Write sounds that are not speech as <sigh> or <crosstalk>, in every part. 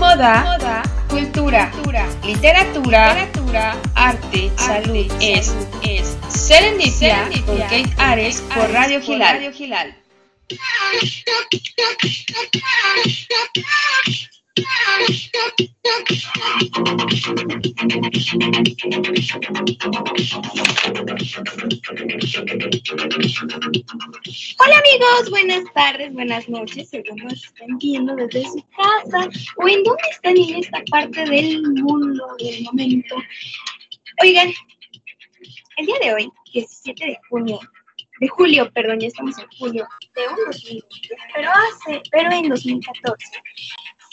moda, moda cultura, literatura, literatura arte, salud, es, es Serendipia, con Kate Ares por Radio Gilal. Hola amigos, buenas tardes, buenas noches, según nos estén viendo desde su casa o en dónde están en esta parte del mundo del momento. Oigan, el día de hoy, 17 de junio, de julio, perdón, ya estamos en julio, de un 2020, pero hace, pero en 2014,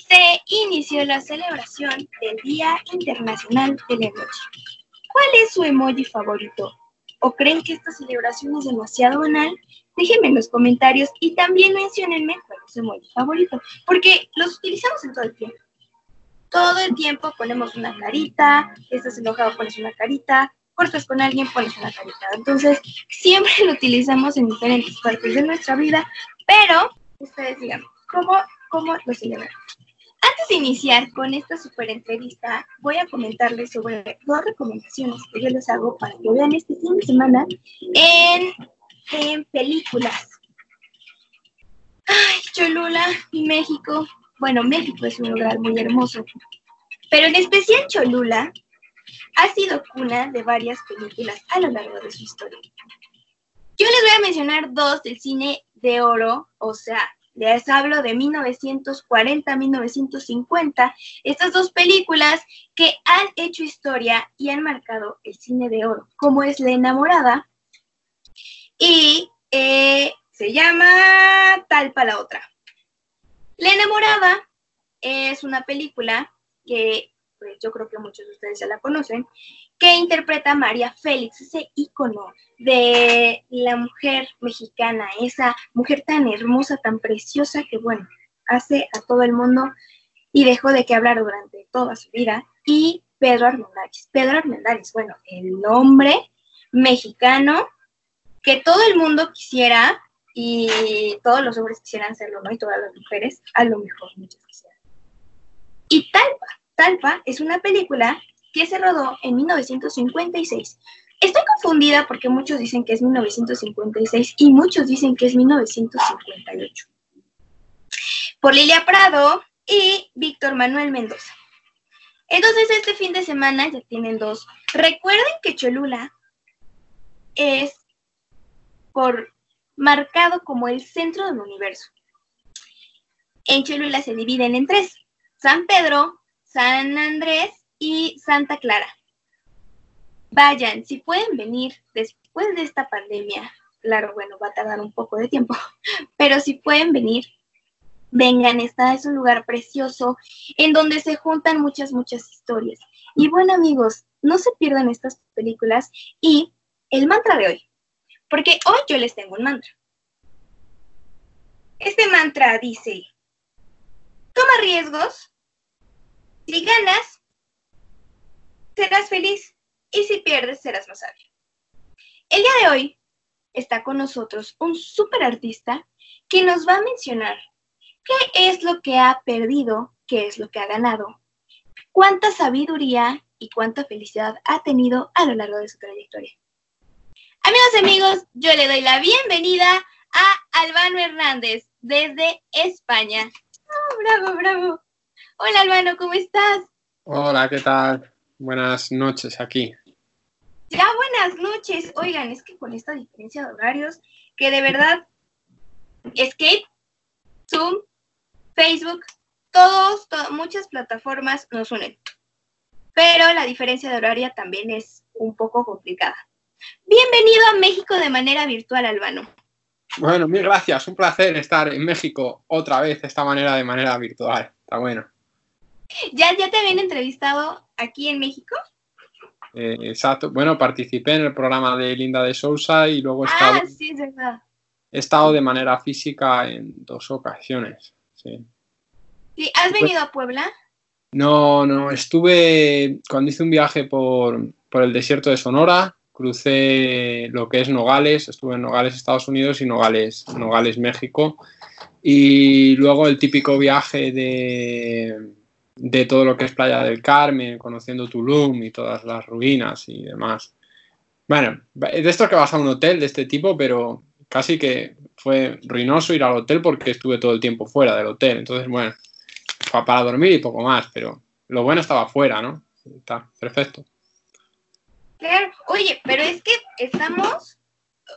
se inició la celebración del Día Internacional del Emoji. ¿Cuál es su emoji favorito? ¿O creen que esta celebración es demasiado banal? Déjenme en los comentarios y también mencionenme cuál es su emoji favorito, porque los utilizamos en todo el tiempo. Todo el tiempo ponemos una carita, estás enojado, pones una carita, cortas con alguien, pones una carita. Entonces, siempre lo utilizamos en diferentes partes de nuestra vida, pero ustedes digan, ¿cómo, cómo lo celebran? Antes de iniciar con esta super entrevista, voy a comentarles sobre dos recomendaciones que yo les hago para que vean este fin de semana en, películas. Ay, Cholula y México. Bueno, México es un lugar muy hermoso, pero en especial Cholula ha sido cuna de varias películas a lo largo de su historia. Yo les voy a mencionar dos del cine de oro, o sea, les hablo de 1940-1950, estas dos películas que han hecho historia y han marcado el cine de oro, como es La enamorada y eh, se llama Tal para la otra. La enamorada es una película que pues, yo creo que muchos de ustedes ya la conocen, que interpreta a María Félix, ese ícono de la mujer mexicana, esa mujer tan hermosa, tan preciosa que, bueno, hace a todo el mundo y dejó de qué hablar durante toda su vida. Y Pedro Armendáriz. Pedro Armendáriz, bueno, el nombre mexicano que todo el mundo quisiera y todos los hombres quisieran serlo, ¿no? Y todas las mujeres, a lo mejor muchas quisieran. Y Talpa, Talpa es una película que se rodó en 1956. Estoy confundida porque muchos dicen que es 1956 y muchos dicen que es 1958. Por Lilia Prado y Víctor Manuel Mendoza. Entonces este fin de semana ya tienen dos. Recuerden que Cholula es por marcado como el centro del universo. En Cholula se dividen en tres. San Pedro, San Andrés y Santa Clara. Vayan, si pueden venir después de esta pandemia, claro, bueno, va a tardar un poco de tiempo, <laughs> pero si pueden venir, vengan, esta es un lugar precioso en donde se juntan muchas, muchas historias. Y bueno, amigos, no se pierdan estas películas y el mantra de hoy, porque hoy yo les tengo un mantra. Este mantra dice, toma riesgos, si ganas, serás feliz y si pierdes serás más sabio. El día de hoy está con nosotros un super artista que nos va a mencionar qué es lo que ha perdido, qué es lo que ha ganado, cuánta sabiduría y cuánta felicidad ha tenido a lo largo de su trayectoria. Amigos y amigos, yo le doy la bienvenida a Albano Hernández desde España. Oh, bravo, bravo. Hola Albano, ¿cómo estás? Hola, ¿qué tal? Buenas noches aquí. Ya buenas noches. Oigan, es que con esta diferencia de horarios, que de verdad, Escape, Zoom, Facebook, todos, muchas plataformas nos unen. Pero la diferencia de horario también es un poco complicada. Bienvenido a México de manera virtual, Albano. Bueno, mil gracias. Un placer estar en México otra vez de esta manera, de manera virtual. Está bueno. ¿Ya, ya te habían entrevistado aquí en México? Eh, exacto. Bueno, participé en el programa de Linda de Sousa y luego he ah, estado, sí, es verdad. he estado de manera física en dos ocasiones. Sí. ¿Has venido a Puebla? No, no. Estuve cuando hice un viaje por, por el desierto de Sonora, crucé lo que es Nogales, estuve en Nogales, Estados Unidos y Nogales, Nogales, México. Y luego el típico viaje de de todo lo que es Playa del Carmen, conociendo Tulum y todas las ruinas y demás. Bueno, de esto que vas a un hotel de este tipo, pero casi que fue ruinoso ir al hotel porque estuve todo el tiempo fuera del hotel. Entonces, bueno, para dormir y poco más, pero lo bueno estaba fuera, ¿no? Está perfecto. Claro, oye, pero es que estamos.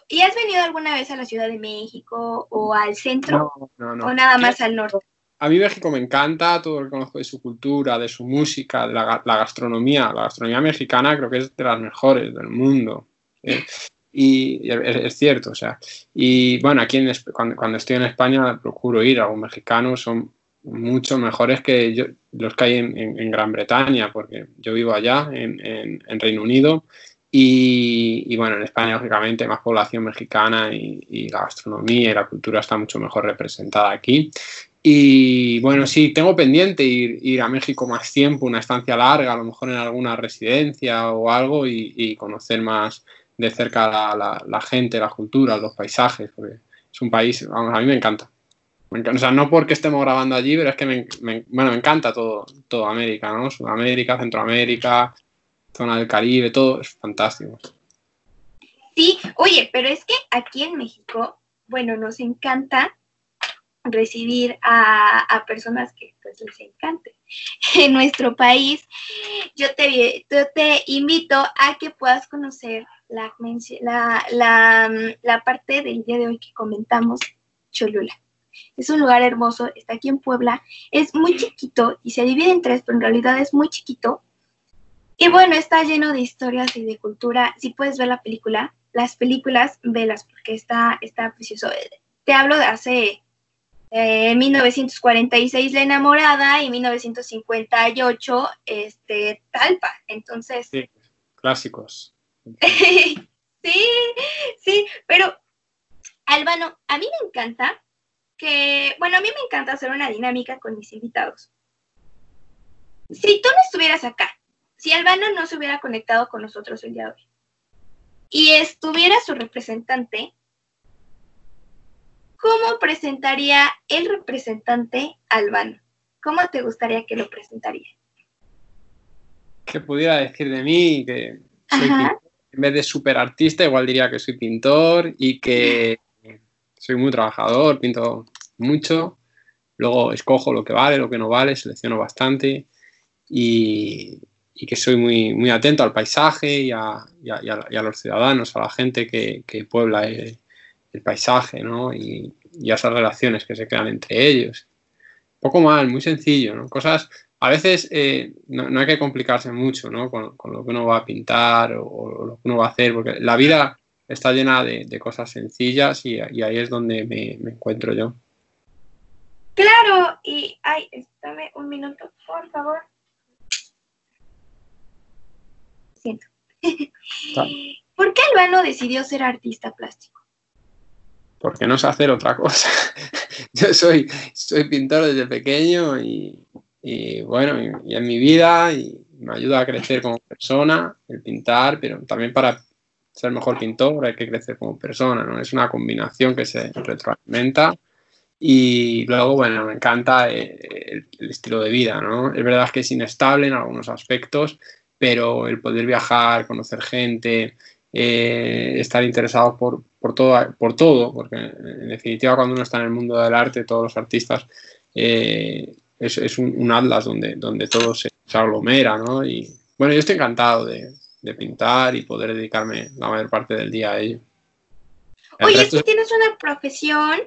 ¿Y has venido alguna vez a la Ciudad de México o al centro? No, no, no. ¿O nada más al norte? A mí México me encanta, todo lo que conozco de su cultura, de su música, de la, gastronomía. La gastronomía mexicana creo que es de las mejores del mundo. ¿eh? Y es, cierto, o sea. Y bueno, aquí en, cuando, estoy en España procuro ir a algún mexicano, son mucho mejores que los que hay en, Gran Bretaña, porque yo vivo allá, en, Reino Unido, y, bueno, en España, lógicamente, más población mexicana y, la gastronomía y la cultura está mucho mejor representada aquí. Y bueno, sí, tengo pendiente ir, a México más tiempo, una estancia larga, a lo mejor en alguna residencia o algo, y, conocer más de cerca la, la, gente, la cultura, los paisajes, porque es un país, vamos, a mí me encanta. O sea, no porque estemos grabando allí, pero es que me, bueno, me encanta todo, todo América, ¿no? Sudamérica, Centroamérica, zona del Caribe, todo es fantástico. Sí, oye, pero es que aquí en México, bueno, nos encanta recibir a, personas que pues les encante. <laughs> En nuestro país, yo te, yo te invito a que puedas conocer la, la, la, la parte del día de hoy que comentamos, Cholula. Es un lugar hermoso, está aquí en Puebla, es muy chiquito y se divide en tres, pero en realidad es muy chiquito. Y bueno, está lleno de historias y de cultura. Si puedes ver la película, las películas, velas, porque está, está precioso. Te hablo de hace eh, 1946 La Enamorada y 1958 este, Talpa. Entonces. Sí, clásicos. <laughs> sí, sí, pero Albano, a mí me encanta que, bueno, a mí me encanta hacer una dinámica con mis invitados. Si tú no estuvieras acá, si Albano no se hubiera conectado con nosotros el día de hoy y estuviera su representante, ¿cómo presentaría el representante Albano? ¿Cómo te gustaría que lo presentaría? Que pudiera decir de mí que soy pintor. En vez de super artista, igual diría que soy pintor y que soy muy trabajador, pinto mucho, luego escojo lo que vale, lo que no vale, selecciono bastante y, que soy muy, muy atento al paisaje y a, los ciudadanos, a la gente que, puebla el, paisaje ¿no? y, esas relaciones que se crean entre ellos. Poco mal, muy sencillo, ¿no? Cosas, a veces eh, no, hay que complicarse mucho ¿no? con, lo que uno va a pintar o, lo que uno va a hacer, porque la vida está llena de, cosas sencillas y, ahí es donde me, encuentro yo. Claro, y ay, dame un minuto, por favor. Siento. <laughs> ¿Por qué Albano decidió ser artista plástico? Porque no sé hacer otra cosa. <laughs> yo soy, soy pintor desde pequeño y, bueno, y en mi vida y me ayuda a crecer como persona el pintar, pero también para ser mejor pintor, hay que crecer como persona, ¿no? Es una combinación que se retroalimenta y luego, bueno, me encanta eh, el, estilo de vida, ¿no? Es verdad que es inestable en algunos aspectos, pero el poder viajar, conocer gente, eh, estar interesado por, por, todo, por todo, porque en definitiva cuando uno está en el mundo del arte, todos los artistas, eh, es, un, atlas donde, donde todo se, se aglomera, ¿no? Y bueno, yo estoy encantado de, de pintar y poder dedicarme la mayor parte del día a ello. Oye, es que tienes una profesión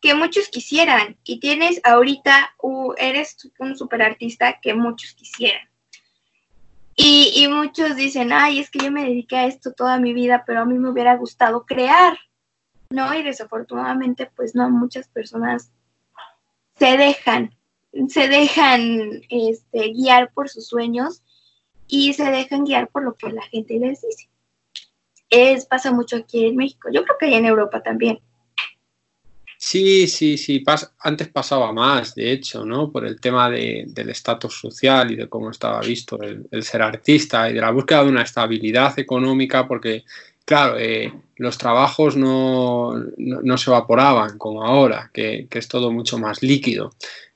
que muchos quisieran y tienes ahorita, eres un super artista que muchos quisieran. Y, y, muchos dicen, ay, es que yo me dediqué a esto toda mi vida, pero a mí me hubiera gustado crear, ¿no? Y desafortunadamente, pues no, muchas personas se dejan, se dejan este, guiar por sus sueños y se dejan guiar por lo que la gente les dice. Es, pasa mucho aquí en México, yo creo que hay en Europa también. Sí, sí, sí, antes pasaba más, de hecho, ¿no? Por el tema del estatus social y de cómo estaba visto el, ser artista y de la búsqueda de una estabilidad económica, porque, claro, eh, los trabajos no, no, se evaporaban como ahora, que, que, es todo mucho más líquido.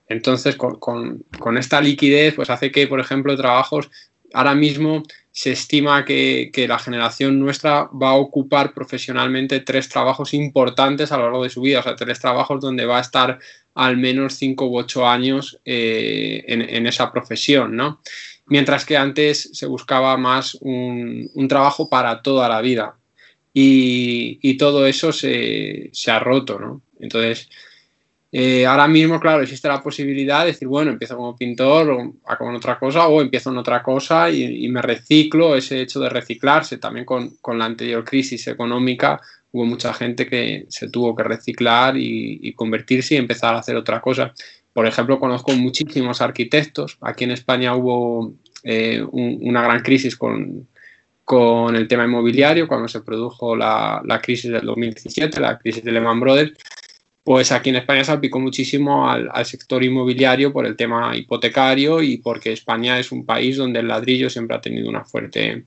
Entonces, con, esta liquidez, pues hace que, por ejemplo, trabajos, ahora mismo se estima que, la generación nuestra va a ocupar profesionalmente tres trabajos importantes a lo largo de su vida, o sea, tres trabajos donde va a estar al menos cinco u ocho años eh, en, esa profesión, ¿no? Mientras que antes se buscaba más un, trabajo para toda la vida. Y, todo eso se, se, ha roto, ¿no? Entonces, eh, ahora mismo, claro, existe la posibilidad de decir, bueno, empiezo como pintor o hago otra cosa o empiezo en otra cosa y, me reciclo. Ese hecho de reciclarse también con, con, la anterior crisis económica hubo mucha gente que se tuvo que reciclar y, convertirse y empezar a hacer otra cosa. Por ejemplo, conozco muchísimos arquitectos. Aquí en España hubo eh, una gran crisis con, con el tema inmobiliario cuando se produjo la, la crisis del 2017, la crisis de Lehman Brothers pues aquí en España se aplicó muchísimo al, sector inmobiliario por el tema hipotecario y porque España es un país donde el ladrillo siempre ha tenido una fuerte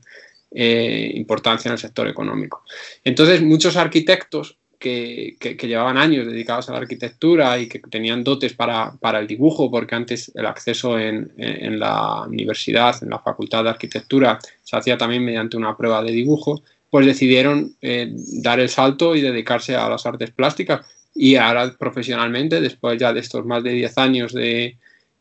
eh, importancia en el sector económico. Entonces, muchos arquitectos que, llevaban años dedicados a la arquitectura y que tenían dotes para, el dibujo, porque antes el acceso en, la universidad, en la facultad de arquitectura, se hacía también mediante una prueba de dibujo, pues decidieron eh, dar el salto y dedicarse a las artes plásticas y ahora profesionalmente, después ya de estos más de 10 años de,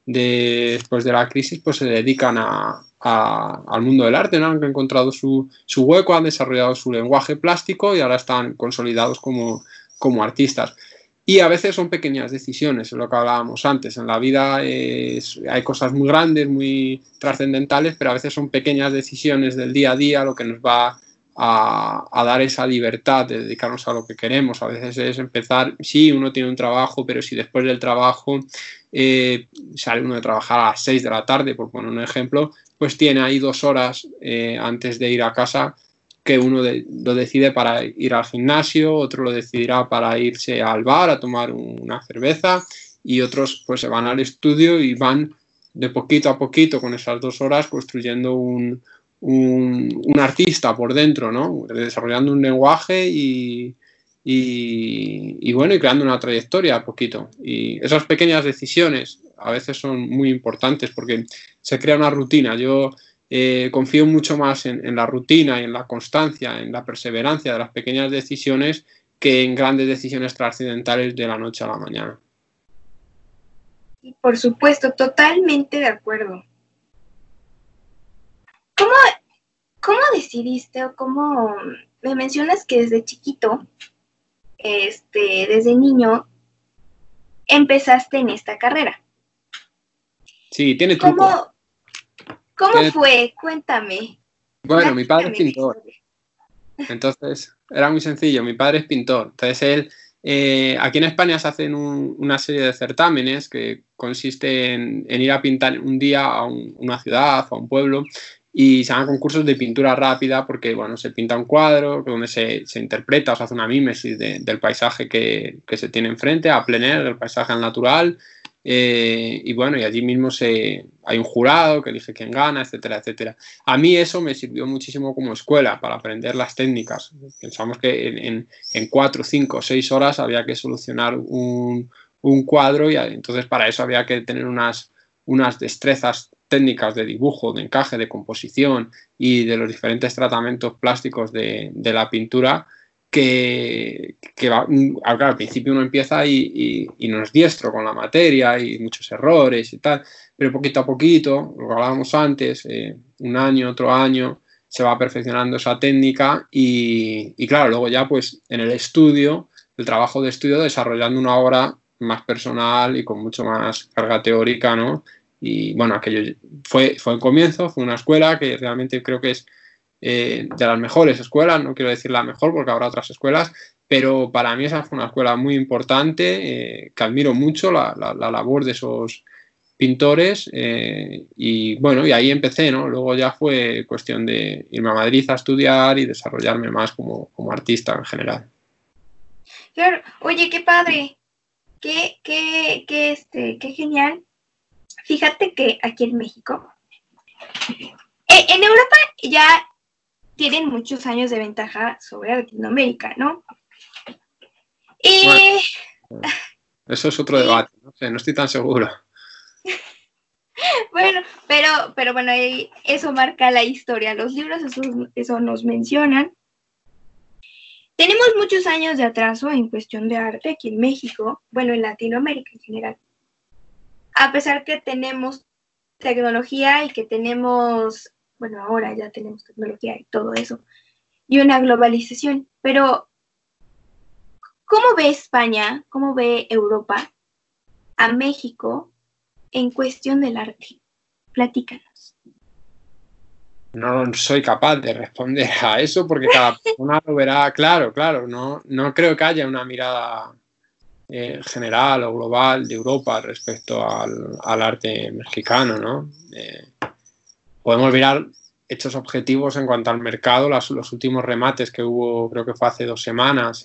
después de la crisis, pues se dedican a, al mundo del arte, ¿no? Han encontrado su, su, hueco, han desarrollado su lenguaje plástico y ahora están consolidados como, como artistas. Y a veces son pequeñas decisiones, es lo que hablábamos antes. En la vida hay cosas muy grandes, muy trascendentales, pero a veces son pequeñas decisiones del día a día lo que nos va a, dar esa libertad de dedicarnos a lo que queremos. A veces es empezar, sí, uno tiene un trabajo, pero si después del trabajo eh, sale uno de trabajar a las 6 de la tarde, por poner un ejemplo, pues tiene ahí dos horas eh, antes de ir a casa que uno lo decide para ir al gimnasio, otro lo decidirá para irse al bar a tomar una cerveza y otros pues se van al estudio y van de poquito a poquito con esas dos horas construyendo un, un, artista por dentro, ¿no? Desarrollando un lenguaje y, bueno, y creando una trayectoria a poquito. Y esas pequeñas decisiones a veces son muy importantes porque se crea una rutina. Yo eh, confío mucho más en, en, la rutina y en la constancia, en la perseverancia de las pequeñas decisiones que en grandes decisiones trascendentales de la noche a la mañana. Por supuesto, totalmente de acuerdo. ¿Cómo, decidiste o cómo me mencionas que desde chiquito, este, desde niño, empezaste en esta carrera? Sí, tiene truco. ¿Cómo, cómo fue? Cuéntame. Bueno, mi padre es pintor. Entonces, era muy sencillo. Mi padre es pintor. Entonces, él, eh, aquí en España se hacen una serie de certámenes que consiste en, ir a pintar un día a una ciudad o a un pueblo y se llaman concursos de pintura rápida porque, bueno, se pinta un cuadro donde se, se interpreta o se hace una mímesis del paisaje que, que, se tiene enfrente, a plener, del paisaje natural, eh, y bueno, y allí mismo se, hay un jurado que elige quién gana, etcétera, etcétera. A mí eso me sirvió muchísimo como escuela para aprender las técnicas. Pensamos que en, en, cuatro, cinco, seis horas había que solucionar un, un cuadro y entonces para eso había que tener unas, unas destrezas técnicas de dibujo, de encaje, de composición y de los diferentes tratamientos plásticos de, la pintura que, al principio uno empieza y, no es diestro con la materia y muchos errores y tal, pero poquito a poquito, lo hablábamos antes, eh, un año, otro año, se va perfeccionando esa técnica y, y, claro, luego ya pues en el estudio, el trabajo de estudio desarrollando una obra más personal y con mucho más carga teórica, ¿no? Y bueno, aquello fue, fue el comienzo, fue una escuela que realmente creo que es eh, de las mejores escuelas, no quiero decir la mejor porque habrá otras escuelas, pero para mí esa fue una escuela muy importante, eh, que admiro mucho la, la, labor de esos pintores eh, y bueno, y ahí empecé, ¿no? Luego ya fue cuestión de irme a Madrid a estudiar y desarrollarme más como, como artista en general. Claro, oye, qué padre, qué, qué, qué, este, qué genial Fíjate que aquí en México, eh, en Europa ya tienen muchos años de ventaja sobre Latinoamérica, ¿no? Y... eso es otro debate, no sé, no estoy tan seguro. <laughs> bueno, pero, pero bueno, eso marca la historia. Los libros eso, nos mencionan. Tenemos muchos años de atraso en cuestión de arte aquí en México, bueno, en Latinoamérica en general. A pesar que tenemos tecnología y que tenemos, bueno, ahora ya tenemos tecnología y todo eso, y una globalización, pero ¿cómo ve España, cómo ve Europa a México en cuestión del arte? Platícanos. No soy capaz de responder a eso porque cada <laughs> persona lo verá claro, claro. No, no creo que haya una mirada eh, general o global de Europa respecto al, arte mexicano, ¿no? Eh, podemos mirar hechos objetivos en cuanto al mercado, los últimos remates que hubo, creo que fue hace dos semanas,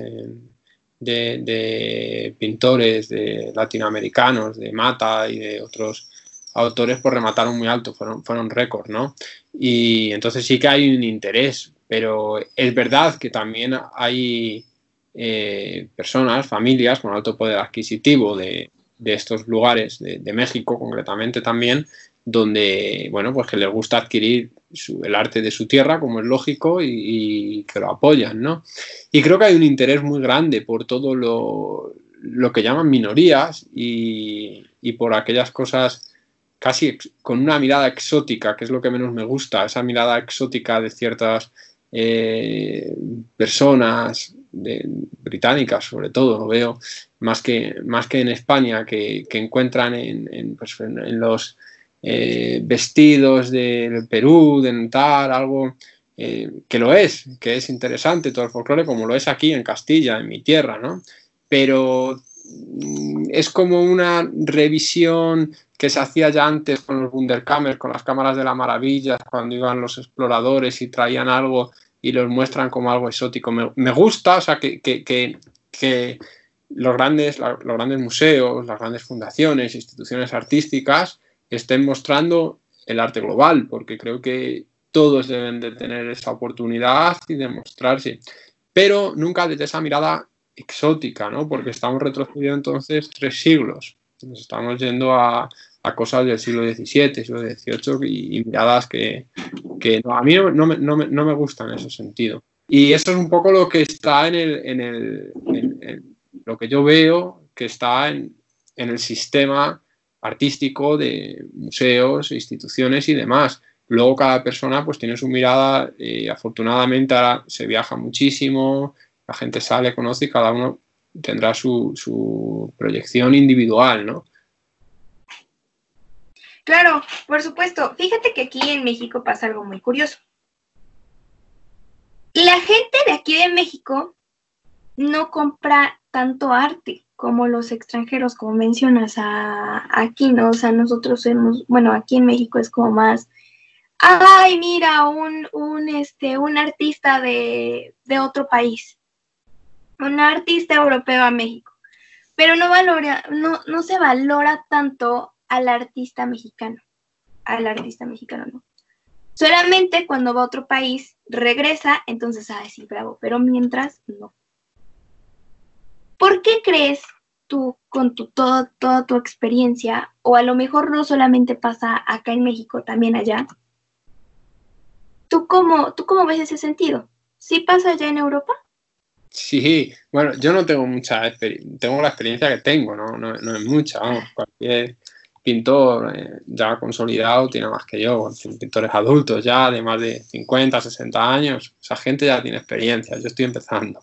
de, de, pintores de latinoamericanos, de Mata y de otros autores pues remataron muy alto, fueron, fueron récords, ¿no? Y entonces sí que hay un interés, pero es verdad que también hay eh, personas, familias con alto poder adquisitivo de, estos lugares, de, México concretamente también, donde, bueno, pues que les gusta adquirir el arte de su tierra, como es lógico, y, que lo apoyan, ¿no? Y creo que hay un interés muy grande por todo lo, que llaman minorías y, y por aquellas cosas casi con una mirada exótica, que es lo que menos me gusta, esa mirada exótica de ciertas eh, personas británicas, sobre todo, lo veo más que, más que en España, que, encuentran en, pues, los eh, vestidos del Perú, de algo eh, que lo es, que es interesante todo el folclore, como lo es aquí en Castilla, en mi tierra, ¿no? Pero mm, es como una revisión que se hacía ya antes con los Wunderkammer, con las cámaras de la maravilla, cuando iban los exploradores y traían algo y los muestran como algo exótico. Me, gusta, o sea, que, que, los, grandes, los grandes museos, las grandes fundaciones, instituciones artísticas estén mostrando el arte global, porque creo que todos deben de tener esa oportunidad y demostrarse, pero nunca desde esa mirada exótica, ¿no? Porque estamos retrocediendo entonces tres siglos. Nos estamos yendo a, cosas del siglo XVII, siglo XVIII y, miradas que, a mí no, me, gustan en ese sentido. Y eso es un poco lo que está en, el, lo que yo veo que está en, el sistema artístico de museos, instituciones y demás. Luego cada persona pues tiene su mirada y afortunadamente ahora se viaja muchísimo, la gente sale, conoce y cada uno tendrá su, su proyección individual, ¿no? Claro, por supuesto. Fíjate que aquí en México pasa algo muy curioso. La gente de aquí de México no compra tanto arte como los extranjeros, como mencionas aquí, ¿no? O sea, nosotros hemos, bueno, aquí en México es como más, ay, mira, un, un, este, un artista de, de otro país un artista europeo a México, pero no, valora, no, no se valora tanto al artista mexicano, al artista mexicano no. Solamente cuando va a otro país, regresa, entonces, ah, sí, bravo, pero mientras, no. ¿Por qué crees tú, con tu, todo, toda tu experiencia, o a lo mejor no solamente pasa acá en México, también allá, ¿tú cómo, tú cómo ves ese sentido? ¿Sí pasa allá en Europa? Sí, bueno, yo no tengo mucha experiencia, tengo la experiencia que tengo, no, no, no es mucha, vamos, cualquier pintor eh, ya consolidado tiene más que yo, pintores adultos ya de más de 50, 60 años, esa gente ya tiene experiencia, yo estoy empezando.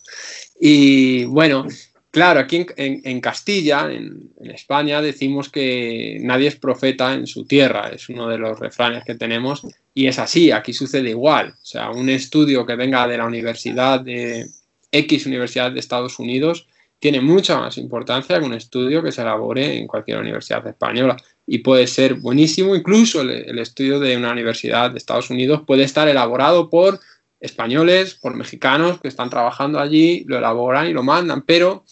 Y bueno, claro, aquí en, Castilla, en, en, España, decimos que nadie es profeta en su tierra, es uno de los refranes que tenemos y es así, aquí sucede igual, o sea, un estudio que venga de la Universidad de X Universidad de Estados Unidos tiene mucha más importancia que un estudio que se elabore en cualquier universidad española. Y puede ser buenísimo, incluso el, estudio de una universidad de Estados Unidos puede estar elaborado por españoles, por mexicanos que están trabajando allí, lo elaboran y lo mandan, pero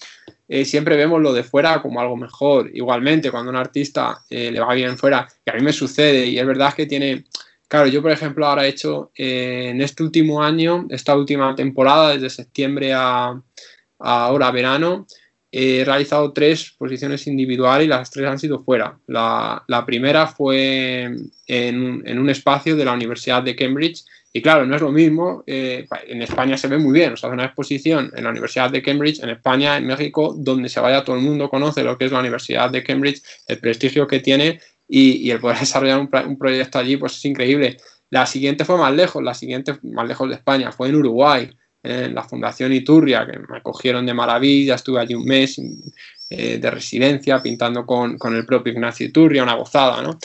eh, siempre vemos lo de fuera como algo mejor. Igualmente, cuando un artista eh, le va bien fuera, que a mí me sucede, y es verdad que tiene Claro, yo por ejemplo ahora he hecho eh, en este último año, esta última temporada, desde septiembre a, ahora verano, he realizado tres posiciones individuales y las tres han sido fuera. La, primera fue en, un espacio de la Universidad de Cambridge y claro, no es lo mismo, eh, en España se ve muy bien, o sea, una exposición en la Universidad de Cambridge, en España, en México, donde se vaya todo el mundo conoce lo que es la Universidad de Cambridge, el prestigio que tiene y, el poder <laughs> desarrollar un, proyecto allí, pues es increíble. La siguiente fue más lejos, la siguiente más lejos de España, fue en Uruguay, en la Fundación Iturria, que me acogieron de maravilla, estuve allí un mes eh, de residencia pintando con, con, el propio Ignacio Iturria, una gozada, ¿no?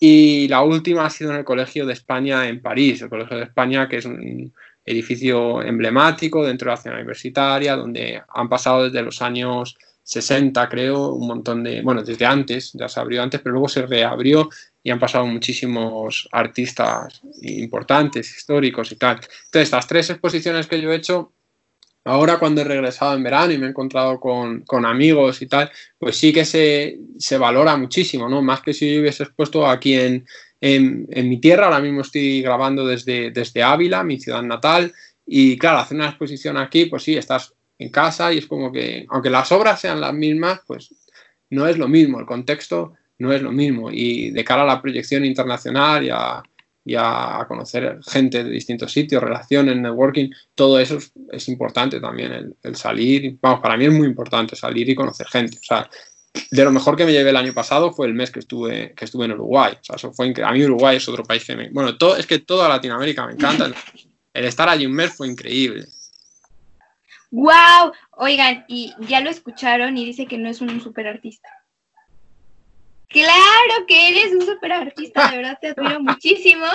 Y la última ha sido en el Colegio de España en París, el Colegio de España, que es un edificio emblemático dentro de la ciudad universitaria, donde han pasado desde los años 60, creo, un montón de, bueno, desde antes, ya se abrió antes, pero luego se reabrió y han pasado muchísimos artistas importantes, históricos y tal. Entonces, las tres exposiciones que yo he hecho Ahora cuando he regresado en verano y me he encontrado con, amigos y tal, pues sí que se, valora muchísimo, ¿no? Más que si yo hubiese expuesto aquí en, mi tierra, ahora mismo estoy grabando desde, desde Ávila, mi ciudad natal, y claro, hacer una exposición aquí, pues sí, estás en casa y es como que, aunque las obras sean las mismas, pues no es lo mismo, el contexto no es lo mismo. Y de cara a la proyección internacional y a, y a, conocer gente de distintos sitios, relaciones, networking, todo eso es, importante también, el, salir, vamos, para mí es muy importante salir y conocer gente, o sea, de lo mejor que me llevé el año pasado fue el mes que estuve, que estuve en Uruguay, o sea, eso fue A mí Uruguay es otro país que me, bueno, todo, es que toda Latinoamérica me encanta, el estar allí un mes fue increíble. ¡Wow! Oigan, y ya lo escucharon y dice que no es un super artista. Claro que eres un super artista, de verdad te admiro <laughs> muchísimo.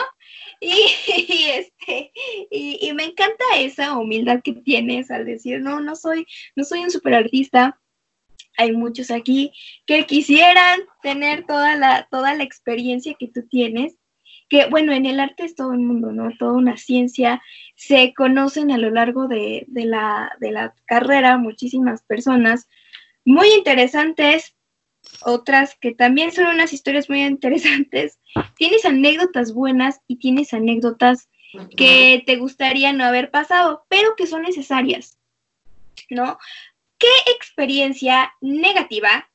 Y, <laughs> este, y, me encanta esa humildad que tienes al decir, no, no soy, no soy un super artista. Hay muchos aquí que quisieran tener toda la, toda la experiencia que tú tienes. Que bueno, en el arte es todo el mundo, ¿no? Toda una ciencia. Se conocen a lo largo de, de, la, de la carrera muchísimas personas muy interesantes, otras que también son unas historias muy interesantes. <laughs> Tienes anécdotas buenas y tienes anécdotas que te gustaría no haber pasado, pero que son necesarias, ¿no? ¿Qué experiencia negativa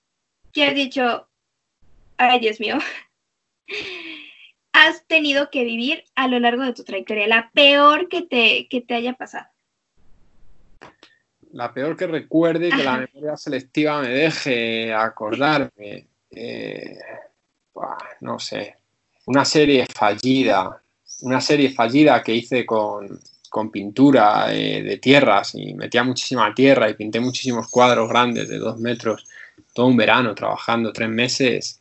que has dicho, ay Dios mío, <laughs> has tenido que vivir a lo largo de tu trayectoria? La peor que te, que te haya pasado la peor que recuerde que la memoria selectiva me deje acordarme. Eh, no sé. Una serie fallida. Una serie fallida que hice con, pintura eh, de tierras y metía muchísima tierra y pinté muchísimos cuadros grandes de dos metros todo un verano trabajando tres meses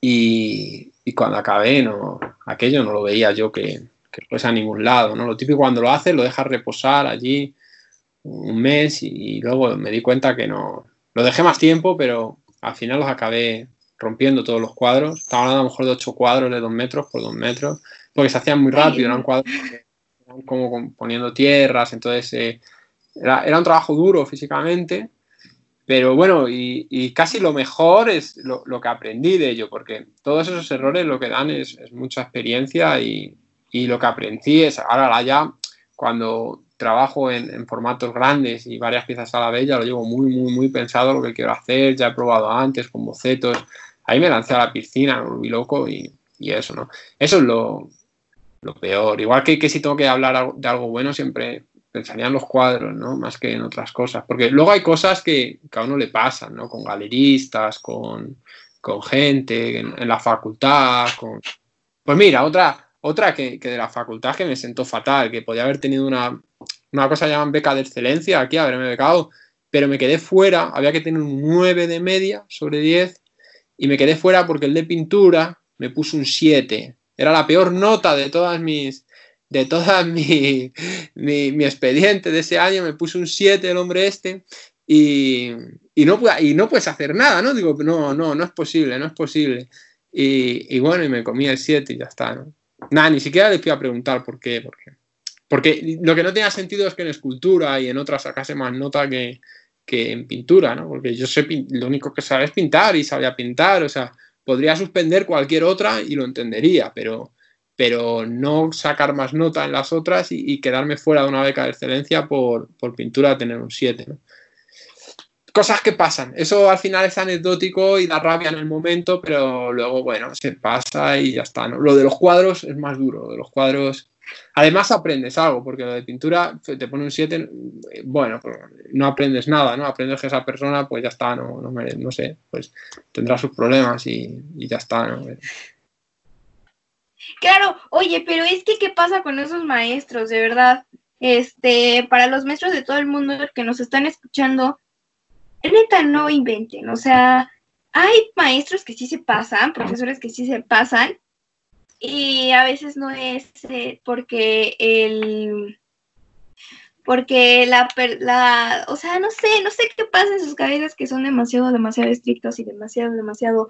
y, cuando acabé no aquello no lo veía yo que, que fuese a ningún lado no lo típico cuando lo haces lo dejas reposar allí un mes y, luego me di cuenta que no. Lo dejé más tiempo, pero al final los acabé rompiendo todos los cuadros. Estaba hablando a lo mejor de ocho cuadros de dos metros por dos metros, porque se hacían muy rápido, eran cuadros como poniendo tierras, entonces eh, era, un trabajo duro físicamente, pero bueno, y, casi lo mejor es lo, que aprendí de ello, porque todos esos errores lo que dan es, mucha experiencia y, y, lo que aprendí es, ahora ya, cuando trabajo en, formatos grandes y varias piezas a la vez, ya lo llevo muy, muy, muy pensado lo que quiero hacer, ya he probado antes con bocetos, ahí me lancé a la piscina, me volví loco y, eso, ¿no? Eso es lo, peor. Igual que, que si tengo que hablar de algo bueno, siempre pensaría en los cuadros, ¿no? Más que en otras cosas. Porque luego hay cosas que, a uno le pasan, ¿no? Con galeristas, con, gente, en, en, la facultad, con... Pues mira, otra, otra que, de la facultad que me sentó fatal, que podía haber tenido una, una cosa llaman beca de excelencia, aquí haberme becado, pero me quedé fuera, había que tener un 9 de media sobre 10 y me quedé fuera porque el de pintura me puso un 7. Era la peor nota de todas mis de toda <laughs> mi, mi, expediente de ese año, me puso un 7 el hombre este y, y, no, y no puedes hacer nada, ¿no? Digo, no, no, no es posible, no es posible. Y, y bueno, y me comí el 7 y ya está, ¿no? Nada, ni siquiera les fui a preguntar por qué, porque, porque lo que no tenía sentido es que en escultura y en otras sacase más nota que, en pintura, ¿no? Porque yo sé, lo único que sabía es pintar y sabía pintar, o sea, podría suspender cualquier otra y lo entendería, pero, pero no sacar más nota en las otras y, quedarme fuera de una beca de excelencia por, por pintura tener un 7, ¿no? Cosas que pasan. Eso al final es anecdótico y da rabia en el momento, pero luego, bueno, se pasa y ya está. ¿no? Lo de los cuadros es más duro. De los cuadros. Además aprendes algo, porque lo de pintura te pone un 7, bueno, pues no aprendes nada, ¿no? Aprendes que esa persona, pues ya está, no, no, no sé, pues tendrá sus problemas y, y ya está, ¿no? Claro, oye, pero es que, ¿qué pasa con esos maestros? De verdad, este, para los maestros de todo el mundo que nos están escuchando, neta, no inventen, o sea, hay maestros que sí se pasan, profesores que sí se pasan, y a veces no es eh, porque el porque la, la, o sea, no sé, no sé qué pasa en sus cabezas que son demasiado, demasiado estrictos y demasiado, demasiado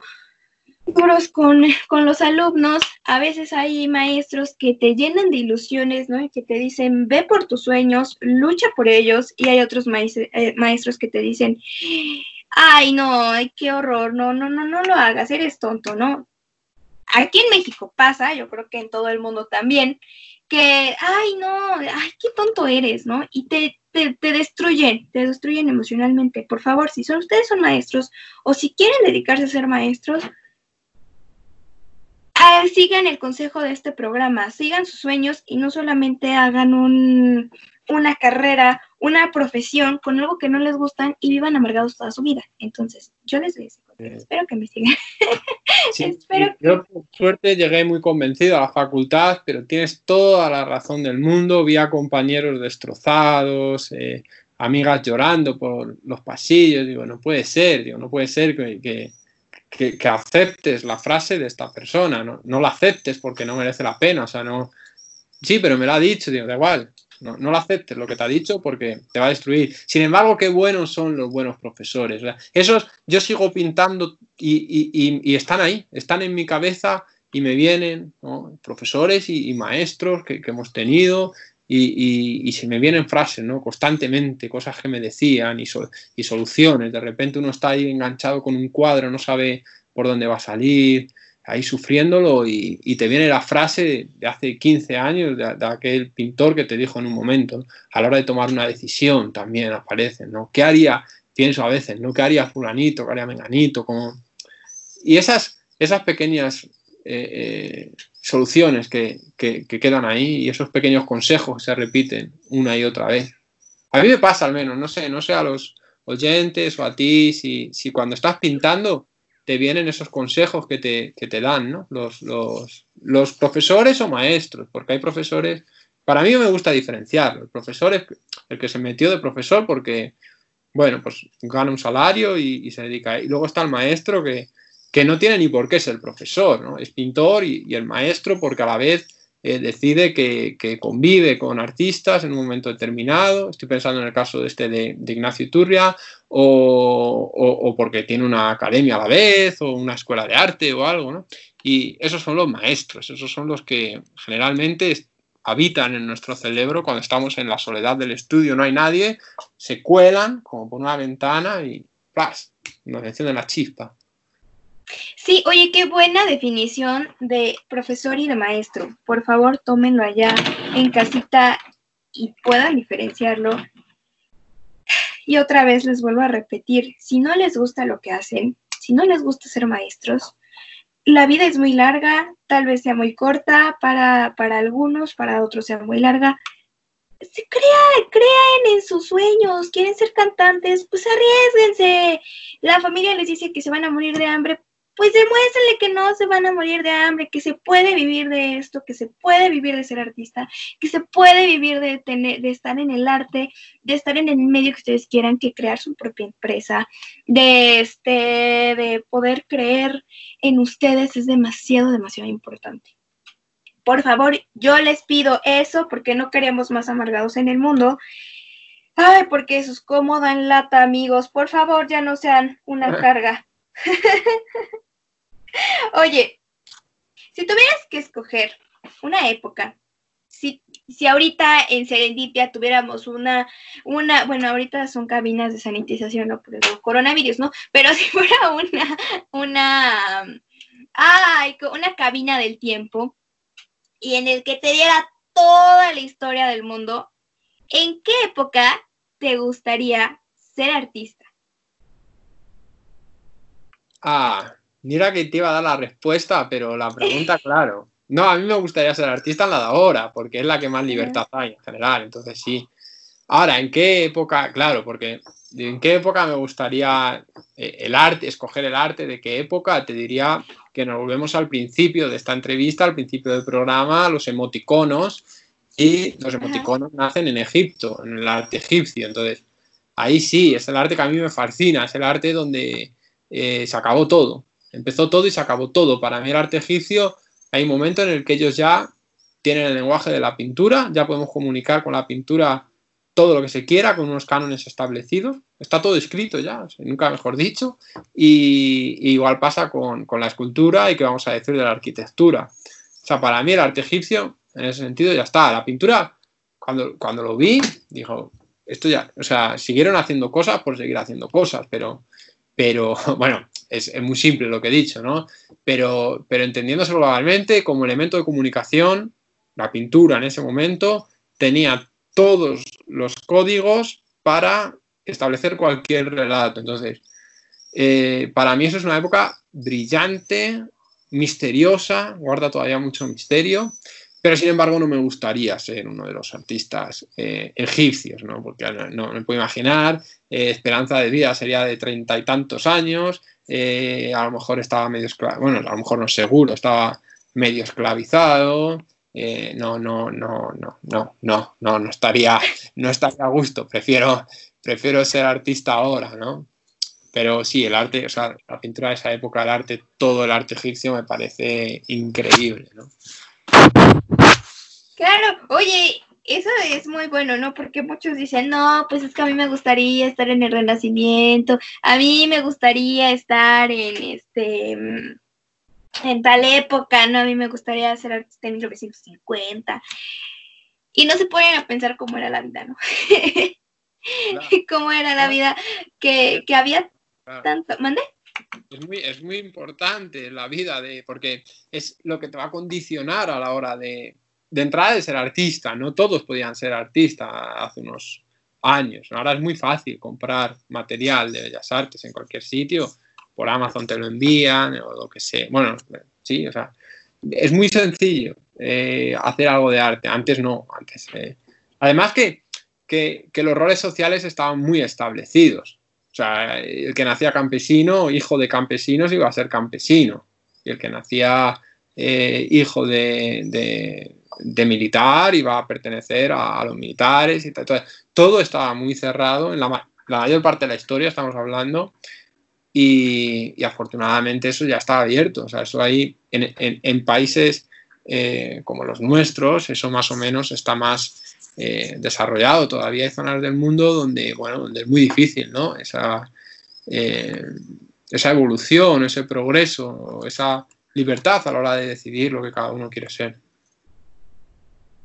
duros con, con, los alumnos. A veces hay maestros que te llenan de ilusiones, ¿no? Y que te dicen, ve por tus sueños, lucha por ellos. Y hay otros eh, maestros que te dicen, ay, no, ay, qué horror, no, no, no, no lo hagas, eres tonto, ¿no? Aquí en México pasa, yo creo que en todo el mundo también, que, ay, no, ay, qué tonto eres, ¿no? Y te, te, te, destruyen, te destruyen emocionalmente. Por favor, si son ustedes son maestros o si quieren dedicarse a ser maestros, Sigan el consejo de este programa, sigan sus sueños y no solamente hagan un, una carrera, una profesión con algo que no les gustan y vivan amargados toda su vida. Entonces, yo les doy ese consejo. Espero que me sigan. <laughs> Yo, por suerte, llegué muy convencido a la facultad, pero tienes toda la razón del mundo. Vi a compañeros destrozados, eh, amigas llorando por los pasillos. Digo, no puede ser, digo, no puede ser que que, aceptes la frase de esta persona, ¿no? no la aceptes porque no merece la pena, o sea, no... Sí, pero me lo ha dicho, digo, da igual, no, no lo aceptes lo que te ha dicho porque te va a destruir. Sin embargo, qué buenos son los buenos profesores. Esos yo sigo pintando y, están ahí, están en mi cabeza y me vienen profesores y, maestros que, que, hemos tenido y, se me vienen frases, ¿no? Constantemente, cosas que me decían y, y, soluciones. De repente uno está ahí enganchado con un cuadro, no sabe por dónde va a salir, ahí sufriéndolo y, te viene la frase de hace 15 años de, aquel pintor que te dijo en un momento, a la hora de tomar una decisión también aparecen, ¿no? ¿Qué haría? Pienso a veces, ¿no? ¿Qué haría fulanito? ¿Qué haría menganito? Como... Y esas, esas pequeñas eh, eh, soluciones que, quedan ahí y esos pequeños consejos se repiten una y otra vez. A mí me pasa al menos, no sé, no sé a los oyentes o a ti, si, si cuando estás pintando te vienen esos consejos que te, te dan, ¿no? Los, los, profesores o maestros, porque hay profesores, para mí me gusta diferenciarlo, el profesor es el que se metió de profesor porque, bueno, pues gana un salario y, y se dedica, y luego está el maestro que, que no tiene ni por qué ser profesor, ¿no? Es pintor y, el maestro porque a la vez eh, decide que, convive con artistas en un momento determinado, estoy pensando en el caso de este de, Ignacio Turria, o, porque tiene una academia a la vez, o una escuela de arte o algo, ¿no? Y esos son los maestros, esos son los que generalmente habitan en nuestro cerebro cuando estamos en la soledad del estudio, no hay nadie, se cuelan como por una ventana y ¡plas! nos encienden la chispa. Sí, oye, qué buena definición de profesor y de maestro. Por favor, tómenlo allá en casita y puedan diferenciarlo. Y otra vez les vuelvo a repetir, si no les gusta lo que hacen, si no les gusta ser maestros, la vida es muy larga, tal vez sea muy corta para, para algunos, para otros sea muy larga. Se crean, crean en sus sueños, quieren ser cantantes, pues arriesguense. La familia les dice que se van a morir de hambre, pues demuéstrenle que no se van a morir de hambre, que se puede vivir de esto, que se puede vivir de ser artista, que se puede vivir de, tener, de estar en el arte, de estar en el medio que ustedes quieran, que crear su propia empresa, de, este, de poder creer en ustedes es demasiado, demasiado importante. Por favor, yo les pido eso porque no queremos más amargados en el mundo. Ay, porque eso es en lata, amigos. Por favor, ya no sean una carga. <laughs> <laughs> Oye, si tuvieras que escoger una época, si, si ahorita en Serendipia tuviéramos una, una, bueno, ahorita son cabinas de sanitización, no por el coronavirus, ¿no? Pero <laughs> si fuera una, una, ay, una cabina del tiempo y en el que te diera toda la historia del mundo, ¿en qué época te gustaría ser artista? Ah, mira que te iba a dar la respuesta, pero la pregunta, claro. No, a mí me gustaría ser artista en la de ahora, porque es la que más libertad hay en general, entonces sí. Ahora, ¿en qué época? Claro, porque ¿en qué época me gustaría eh, el arte, escoger el arte? ¿De qué época? Te diría que nos volvemos al principio de esta entrevista, al principio del programa, los emoticonos, y los emoticonos nacen en Egipto, en el arte egipcio. Entonces, ahí sí, es el arte que a mí me fascina, es el arte donde eh, se acabó todo. Empezó todo y se acabó todo. Para mí el arte egipcio, hay un momento en el que ellos ya tienen el lenguaje de la pintura, ya podemos comunicar con la pintura todo lo que se quiera, con unos cánones establecidos. Está todo escrito ya, nunca mejor dicho. Y, igual pasa con, con, la escultura y que vamos a decir de la arquitectura. O sea, para mí el arte egipcio, en ese sentido, ya está. La pintura, cuando, cuando lo vi, dijo, esto ya, o sea, siguieron haciendo cosas por seguir haciendo cosas, pero, pero <laughs> bueno, es, muy simple lo que he dicho, ¿no? Pero, pero entendiéndose globalmente como elemento de comunicación, la pintura en ese momento tenía todos los códigos para establecer cualquier relato. Entonces, eh, para mí eso es una época brillante, misteriosa, guarda todavía mucho misterio, pero sin embargo no me gustaría ser uno de los artistas eh, egipcios, ¿no? porque no, me puedo imaginar, eh, esperanza de vida sería de treinta y tantos años, a lo mejor estaba medio esclavizado, bueno, a lo mejor no seguro, estaba medio esclavizado, eh, no, no, no, no, no, no, no, no estaría, no estaría a gusto. Prefiero, prefiero ser artista ahora, ¿no? Pero sí, el arte, o sea, la pintura de esa época, el arte, todo el arte egipcio me parece increíble, ¿no? Claro, oye, eso es muy bueno, ¿no? Porque muchos dicen, no, pues es que a mí me gustaría estar en el Renacimiento, a mí me gustaría estar en este en tal época, ¿no? A mí me gustaría ser artista en 1950. Y no se ponen a pensar cómo era la vida, ¿no? <laughs> cómo era la vida que, había tanto. ¿Mande? Es muy, es muy importante la vida de, porque es lo que te va a condicionar a la hora de, de entrada de ser artista. No todos podían ser artistas hace unos años. Ahora es muy fácil comprar material de bellas artes en cualquier sitio por Amazon te lo envían o lo que sea. Bueno, sí, o sea, es muy sencillo eh, hacer algo de arte. Antes no, antes. Eh. Además que, que, los roles sociales estaban muy establecidos. O sea, el que nacía campesino, hijo de campesinos, iba a ser campesino. Y el que nacía eh, hijo de, de, militar iba a pertenecer a, los militares y tal. Entonces, todo estaba muy cerrado. En la, la mayor parte de la historia estamos hablando y, afortunadamente eso ya está abierto. O sea, eso ahí en, países eh, como los nuestros, eso más o menos está más eh, desarrollado. Todavía hay zonas del mundo donde, bueno, donde es muy difícil, ¿no? Esa, eh, esa evolución, ese progreso, esa libertad a la hora de decidir lo que cada uno quiere ser.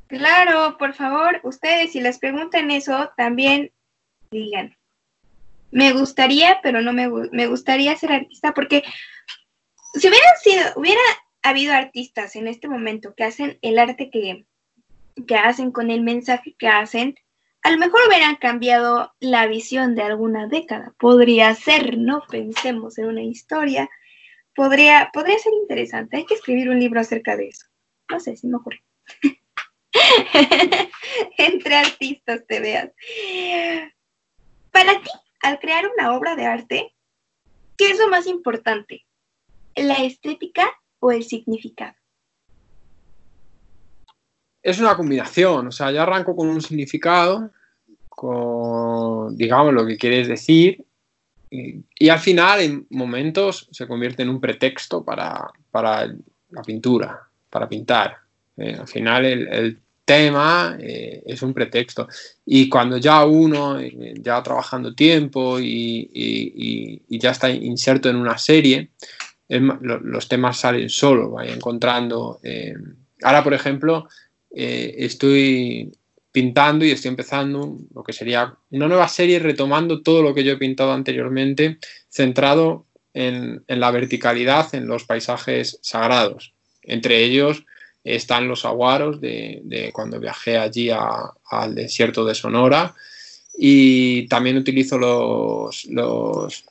Claro, por favor, ustedes si les preguntan eso, también digan, me gustaría, pero no me, me gustaría ser artista porque si hubieran sido, hubiera habido artistas en este momento que hacen el arte que, que hacen con el mensaje que hacen, a lo mejor hubieran cambiado la visión de alguna década. Podría ser, ¿no? Pensemos en una historia. Podría, podría ser interesante. Hay que escribir un libro acerca de eso. No sé si me ocurre. <laughs> <laughs> Entre artistas te veas. Para ti, al crear una obra de arte, ¿qué es lo más importante? ¿La estética o el significado? Es una combinación, o sea, yo arranco con un significado, con, digamos, lo que quieres decir, y, al final, en momentos, se convierte en un pretexto para, la pintura, para pintar. Eh, al final, el tema eh, es un pretexto. Y cuando ya uno, eh, ya trabajando tiempo y, ya está inserto en una serie, los temas salen solos, vaya encontrando. Eh, ahora, por ejemplo, estoy pintando y estoy empezando lo que sería una nueva serie retomando todo lo que yo he pintado anteriormente, centrado en, en la verticalidad en los paisajes sagrados. Entre ellos, están los aguaros de, cuando viajé allí al desierto de Sonora y también utilizo los, los,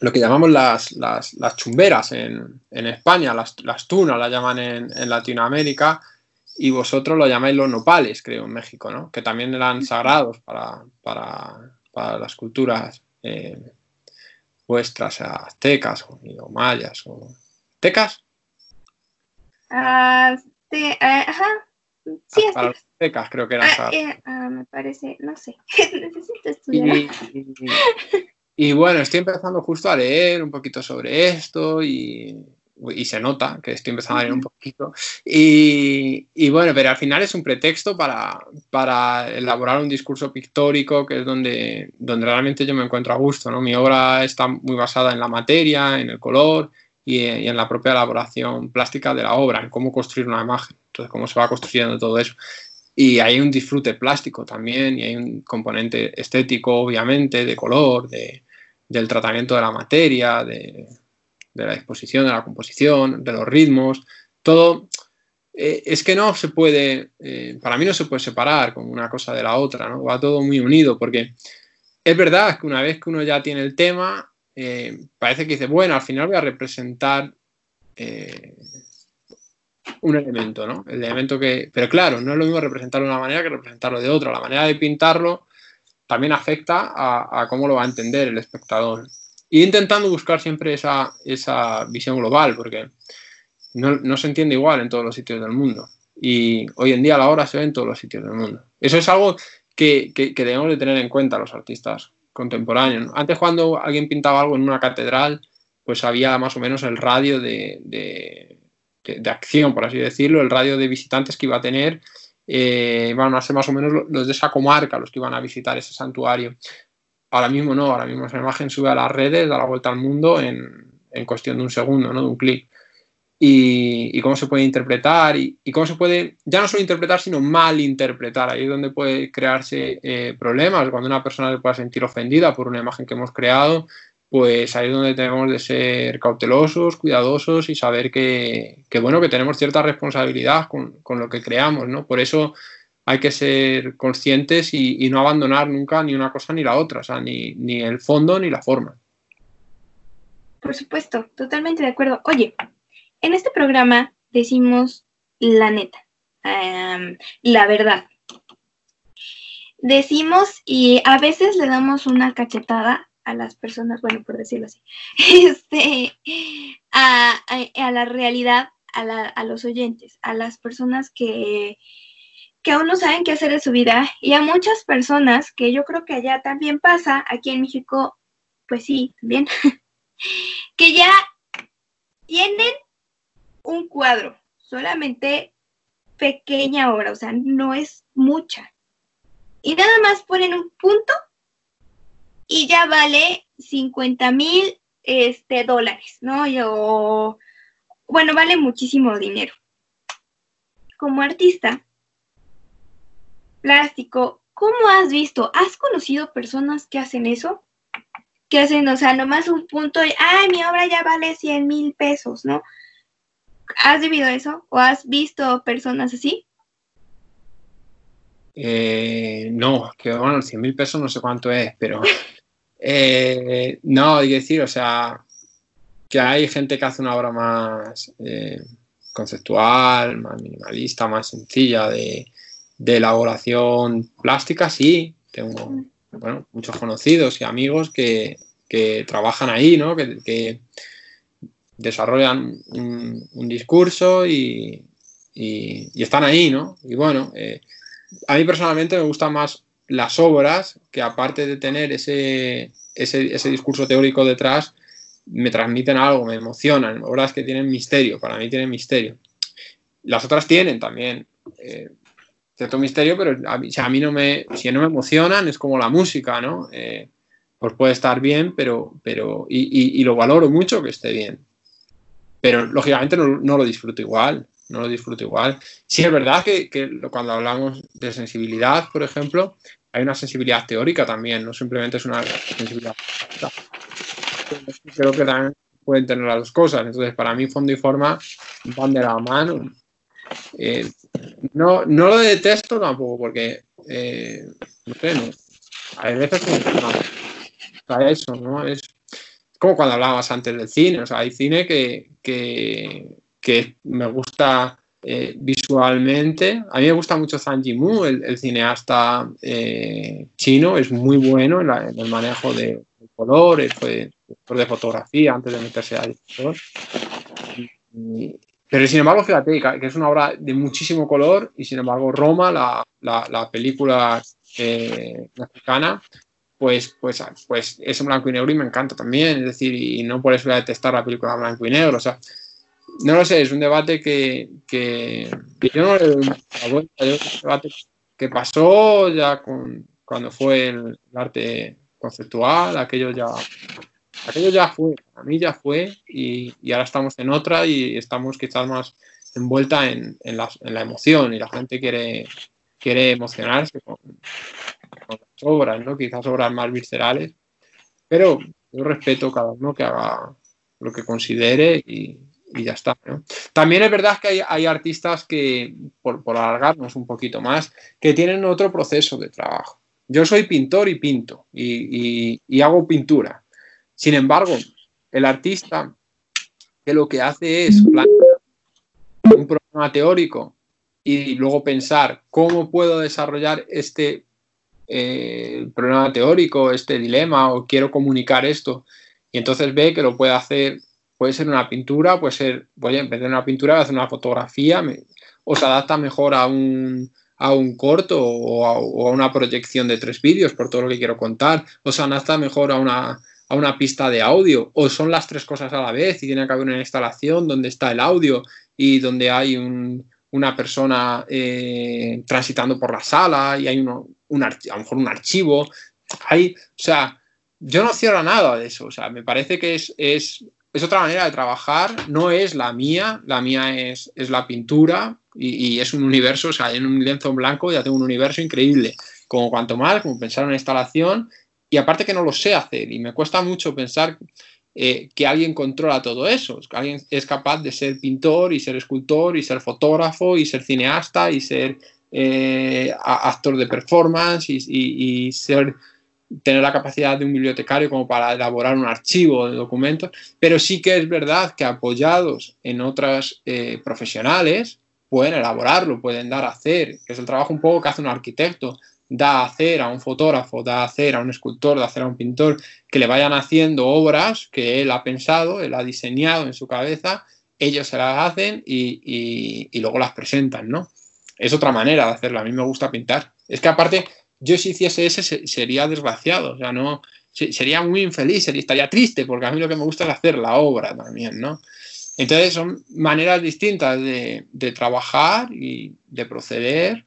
lo que llamamos las, las, chumberas en, en España, las, las, tunas las llaman en, en, Latinoamérica, y vosotros lo llamáis los nopales, creo, en México, ¿no? Que también eran sagrados para, para, para las culturas eh, vuestras, aztecas o, o, mayas o... ¿Tecas? Uh, uh, ajá. Sí, ah, para aztecas creo que eran ah, eh, me parece, no sé, <laughs> necesito estudiar. Y, y, y bueno, estoy empezando justo a leer un poquito sobre esto y, y se nota que estoy empezando a leer un poquito. Y, y, bueno, pero al final es un pretexto para, para, elaborar un discurso pictórico, que es donde, donde realmente yo me encuentro a gusto. ¿no? Mi obra está muy basada en la materia, en el color y, y, en la propia elaboración plástica de la obra, en cómo construir una imagen, entonces cómo se va construyendo todo eso. Y hay un disfrute plástico también, y hay un componente estético, obviamente, de color, de, del tratamiento de la materia, de, de, la disposición, de la composición, de los ritmos, todo. Eh, es que no se puede, eh, para mí no se puede separar como una cosa de la otra, ¿no? Va todo muy unido, porque es verdad que una vez que uno ya tiene el tema, eh, parece que dice, bueno, al final voy a representar eh, un elemento, ¿no? El elemento que. Pero claro, no es lo mismo representarlo de una manera que representarlo de otra. La manera de pintarlo también afecta a, a, cómo lo va a entender el espectador. Y intentando buscar siempre esa, esa visión global, porque no, no, se entiende igual en todos los sitios del mundo. Y hoy en día la hora se ve en todos los sitios del mundo. Eso es algo que, que, que debemos de tener en cuenta los artistas contemporáneos. Antes cuando alguien pintaba algo en una catedral, pues había más o menos el radio de, de, de, acción, por así decirlo, el radio de visitantes que iba a tener eh, van a ser más o menos los de esa comarca los que iban a visitar ese santuario. Ahora mismo no, ahora mismo esa imagen sube a las redes, da la vuelta al mundo en, en cuestión de un segundo, ¿no? de un clic. Y, cómo se puede interpretar y, cómo se puede, ya no solo interpretar, sino mal interpretar. Ahí es donde puede crearse eh, problemas, cuando una persona se pueda sentir ofendida por una imagen que hemos creado, pues ahí es donde tenemos de ser cautelosos, cuidadosos y saber que, que bueno, que tenemos cierta responsabilidad con, con, lo que creamos, ¿no? Por eso hay que ser conscientes y, y, no abandonar nunca ni una cosa ni la otra, o sea, ni, ni el fondo ni la forma. Por supuesto, totalmente de acuerdo. Oye, en este programa decimos la neta, la verdad. Decimos y a veces le damos una cachetada a las personas, bueno, por decirlo así, <laughs> este, a, la realidad, a, los oyentes, a las personas que, que aún no saben qué hacer de su vida y a muchas personas que yo creo que allá también pasa, aquí en México, pues sí, también, <laughs> que ya tienen un cuadro, solamente pequeña obra, o sea, no es mucha. Y nada más ponen un punto y ya vale 50 mil este, dólares, ¿no? Yo, bueno, vale muchísimo dinero. Como artista plástico, ¿cómo has visto? ¿Has conocido personas que hacen eso? Que hacen, o sea, nomás un punto y, ay, mi obra ya vale 100 mil pesos, ¿no? ¿Has vivido eso? ¿O has visto personas así? Eh, no, que bueno, 100 mil pesos no sé cuánto es, pero <laughs> eh, no, hay que decir, o sea, que hay gente que hace una obra más eh, conceptual, más minimalista, más sencilla de, de, elaboración plástica, sí, tengo bueno, muchos conocidos y amigos que, que trabajan ahí, ¿no? que, que desarrollan un, discurso y, y, están ahí, ¿no? Y bueno, eh, a mí personalmente me gusta más las obras que aparte de tener ese, discurso teórico detrás, me transmiten algo, me emocionan, obras que tienen misterio, para mí tienen misterio. Las otras tienen también eh, cierto misterio, pero a mí, si a mí no me, si no me emocionan, es como la música, ¿no? Eh, pues puede estar bien, pero, pero y, lo valoro mucho que esté bien. Pero lógicamente no, no lo disfruto igual no lo disfruto igual. Sí, es verdad que, que, cuando hablamos de sensibilidad, por ejemplo, hay una sensibilidad teórica también, no simplemente es una sensibilidad. Creo que también pueden tener las dos cosas. Entonces, para mí, fondo y forma van de la mano. Eh, no, no lo detesto tampoco, porque eh, no sé, no. hay veces que no, eso, ¿no? Es, como cuando hablabas antes del cine, o sea, hay cine que, que, me gusta eh, visualmente. A mí me gusta mucho Zhang Yimou, el, el cineasta eh, chino, es muy bueno en, el manejo de, colores, fue de fotografía antes de meterse a editor. Pero sin embargo, fíjate que es una obra de muchísimo color y sin embargo Roma, la, la, película eh, mexicana, pues, pues, pues es blanco y negro y me encanta también, es decir, y no por eso voy a detestar la película blanco y negro, o sea, no lo sé, es un debate que, que, yo no le doy vuelta, es un debate que pasó ya con, cuando fue el, arte conceptual, aquello ya, aquello ya fue, a mí ya fue y, y, ahora estamos en otra y estamos quizás más envuelta en, en, la, en la emoción y la gente quiere, quiere emocionarse con, obras, ¿no? Quizás obras más viscerales, pero yo respeto cada uno que haga lo que considere y, ya está. También es verdad que hay, artistas que, por, alargarnos un poquito más, que tienen otro proceso de trabajo. Yo soy pintor y pinto y, y, y hago pintura. Sin embargo, el artista que lo que hace es plantear un problema teórico y luego pensar cómo puedo desarrollar este eh, problema teórico, este dilema, o quiero comunicar esto, y entonces ve que lo puede hacer, puede ser una pintura, puede ser, voy a empezar una pintura, voy a hacer una fotografía, o se adapta mejor a un, a un corto o a, o a, una proyección de tres vídeos, por todo lo que quiero contar, o se adapta mejor a una, a una pista de audio, o son las tres cosas a la vez y tiene que haber una instalación donde está el audio y donde hay un, una persona eh, transitando por la sala y hay uno, un a lo mejor un archivo. Hay, o sea, yo no cierro nada de eso. O sea, me parece que es, es, es otra manera de trabajar, no es la mía, la mía es, es la pintura y, es un universo, o sea, en un lienzo en blanco ya tengo un universo increíble. Como cuanto más, como pensar en una instalación y aparte que no lo sé hacer y me cuesta mucho pensar eh, que alguien controla todo eso, que alguien es capaz de ser pintor y ser escultor y ser fotógrafo y ser cineasta y ser eh, actor de performance y, ser tener la capacidad de un bibliotecario como para elaborar un archivo de documentos, pero sí que es verdad que apoyados en otras eh, profesionales pueden elaborarlo, pueden dar a hacer, es el trabajo un poco que hace un arquitecto, da a hacer a un fotógrafo, da a hacer a un escultor, da a hacer a un pintor, que le vayan haciendo obras que él ha pensado, él ha diseñado en su cabeza, ellos se las hacen y, y, y luego las presentan, ¿no? Es otra manera de hacerlo, a mí me gusta pintar. Es que aparte, yo si hiciese ese sería desgraciado, o sea, no, sería muy infeliz, sería, estaría triste, porque a mí lo que me gusta es hacer la obra también, ¿no? Entonces son maneras distintas de, de trabajar y de proceder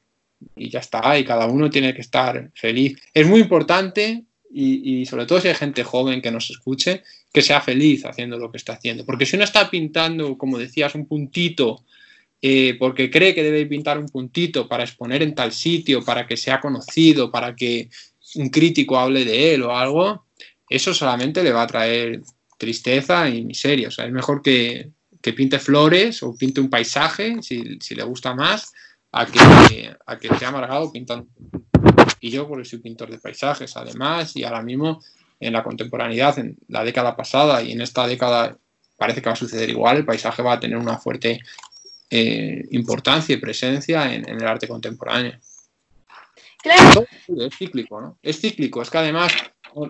y ya está, y cada uno tiene que estar feliz. Es muy importante, y, y, sobre todo si hay gente joven que nos escuche, que sea feliz haciendo lo que está haciendo. Porque si uno está pintando, como decías, un puntito, eh, porque cree que debe pintar un puntito para exponer en tal sitio, para que sea conocido, para que un crítico hable de él o algo, eso solamente le va a traer tristeza y miseria. O sea, es mejor que, que pinte flores o pinte un paisaje, si, si le gusta más, a que, a que esté amargado pintando. Y yo, porque soy pintor de paisajes, además, y ahora mismo en la contemporaneidad, en la década pasada y en esta década parece que va a suceder igual, el paisaje va a tener una fuerte eh, importancia y presencia en, en, el arte contemporáneo. Claro. Es cíclico, ¿no? Es cíclico, es que además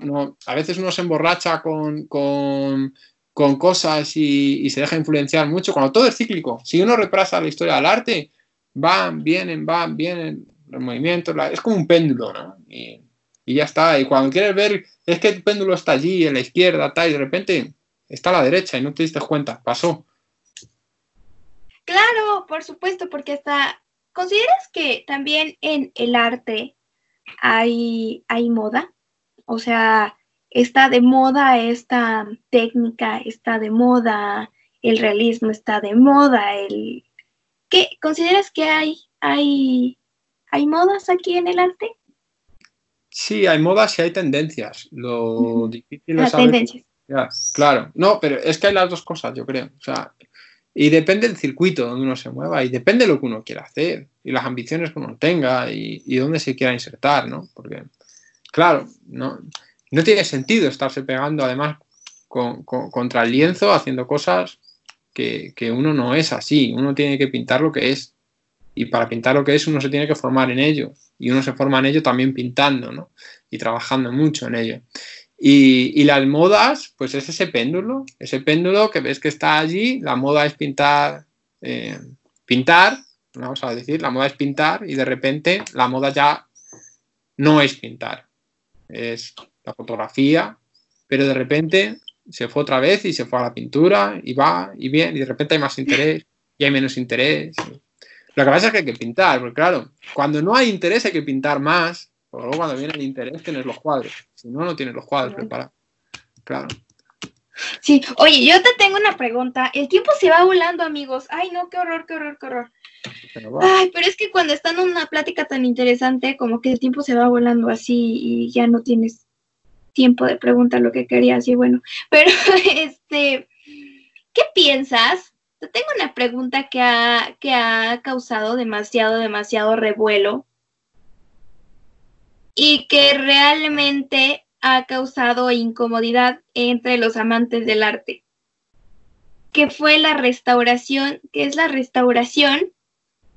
no, a veces uno se emborracha con, con, con cosas y, y, se deja influenciar mucho, cuando todo es cíclico. Si uno reprasa la historia del arte, van, vienen, van, vienen los movimientos, la, es como un péndulo, ¿no? Y, y, ya está. Y cuando quieres ver, es que el péndulo está allí, en la izquierda, tal, y de repente está a la derecha y no te diste cuenta, pasó. Claro, por supuesto, porque hasta, ¿consideras que también en el arte hay, hay moda? O sea, está de moda esta técnica, está de moda el realismo, está de moda el, ¿Qué, ¿Consideras que hay, hay, hay modas aquí en el arte? Sí, hay modas y hay tendencias. Lo difícil es saber... tendencias. Ya, claro, no, pero es que hay las dos cosas, yo creo. O sea, y depende del circuito donde uno se mueva y depende de lo que uno quiera hacer y las ambiciones que uno tenga y, y dónde se quiera insertar, ¿no? Porque, claro, no, no tiene sentido estarse pegando, además, contra el lienzo haciendo cosas que, que, uno no es así, uno tiene que pintar lo que es. Y para pintar lo que es uno se tiene que formar en ello. Y uno se forma en ello también pintando, ¿no? Y trabajando mucho en ello. Y, las modas, pues es ese péndulo, ese péndulo que ves que está allí, la moda es pintar, eh, pintar, vamos a decir, la moda es pintar y de repente la moda ya no es pintar, es la fotografía, pero de repente se fue otra vez y se fue a la pintura y va y bien y de repente hay más interés y hay menos interés. Lo que pasa es que hay que pintar, porque claro, cuando no hay interés hay que pintar más, pero luego cuando viene el interés tienes los cuadros, si no, no tienes los cuadros preparados. Claro. Sí, oye, yo te tengo una pregunta. El tiempo se va volando, amigos. Ay, no, qué horror, qué horror, qué horror. Ay, pero es que cuando están en una plática tan interesante, como que el tiempo se va volando así y ya no tienes tiempo de preguntar lo que querías y bueno, <laughs> pero este, ¿qué piensas? Te tengo una pregunta que ha, que ha causado demasiado, demasiado revuelo y que realmente ha causado incomodidad entre los amantes del arte, que fue la restauración, que es la restauración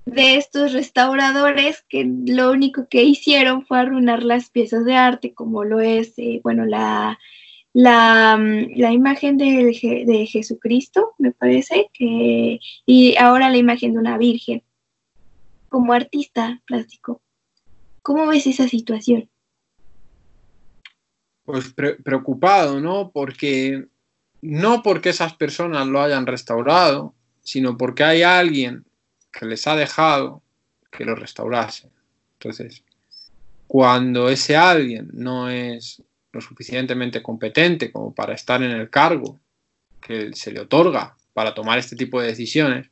de estos restauradores que lo único que hicieron fue arruinar las piezas de arte, como lo es, eh, bueno, la, la, mm, la imagen de, de, Jesucristo, me parece, que, y ahora la imagen de una virgen. Como artista plástico, ¿cómo ves esa situación? Pues preocupado, ¿no? Porque no porque esas personas lo hayan restaurado, sino porque hay alguien que les ha dejado que lo restaurase. Entonces, cuando ese alguien no es lo suficientemente competente como para estar en el cargo que se le otorga para tomar este tipo de decisiones,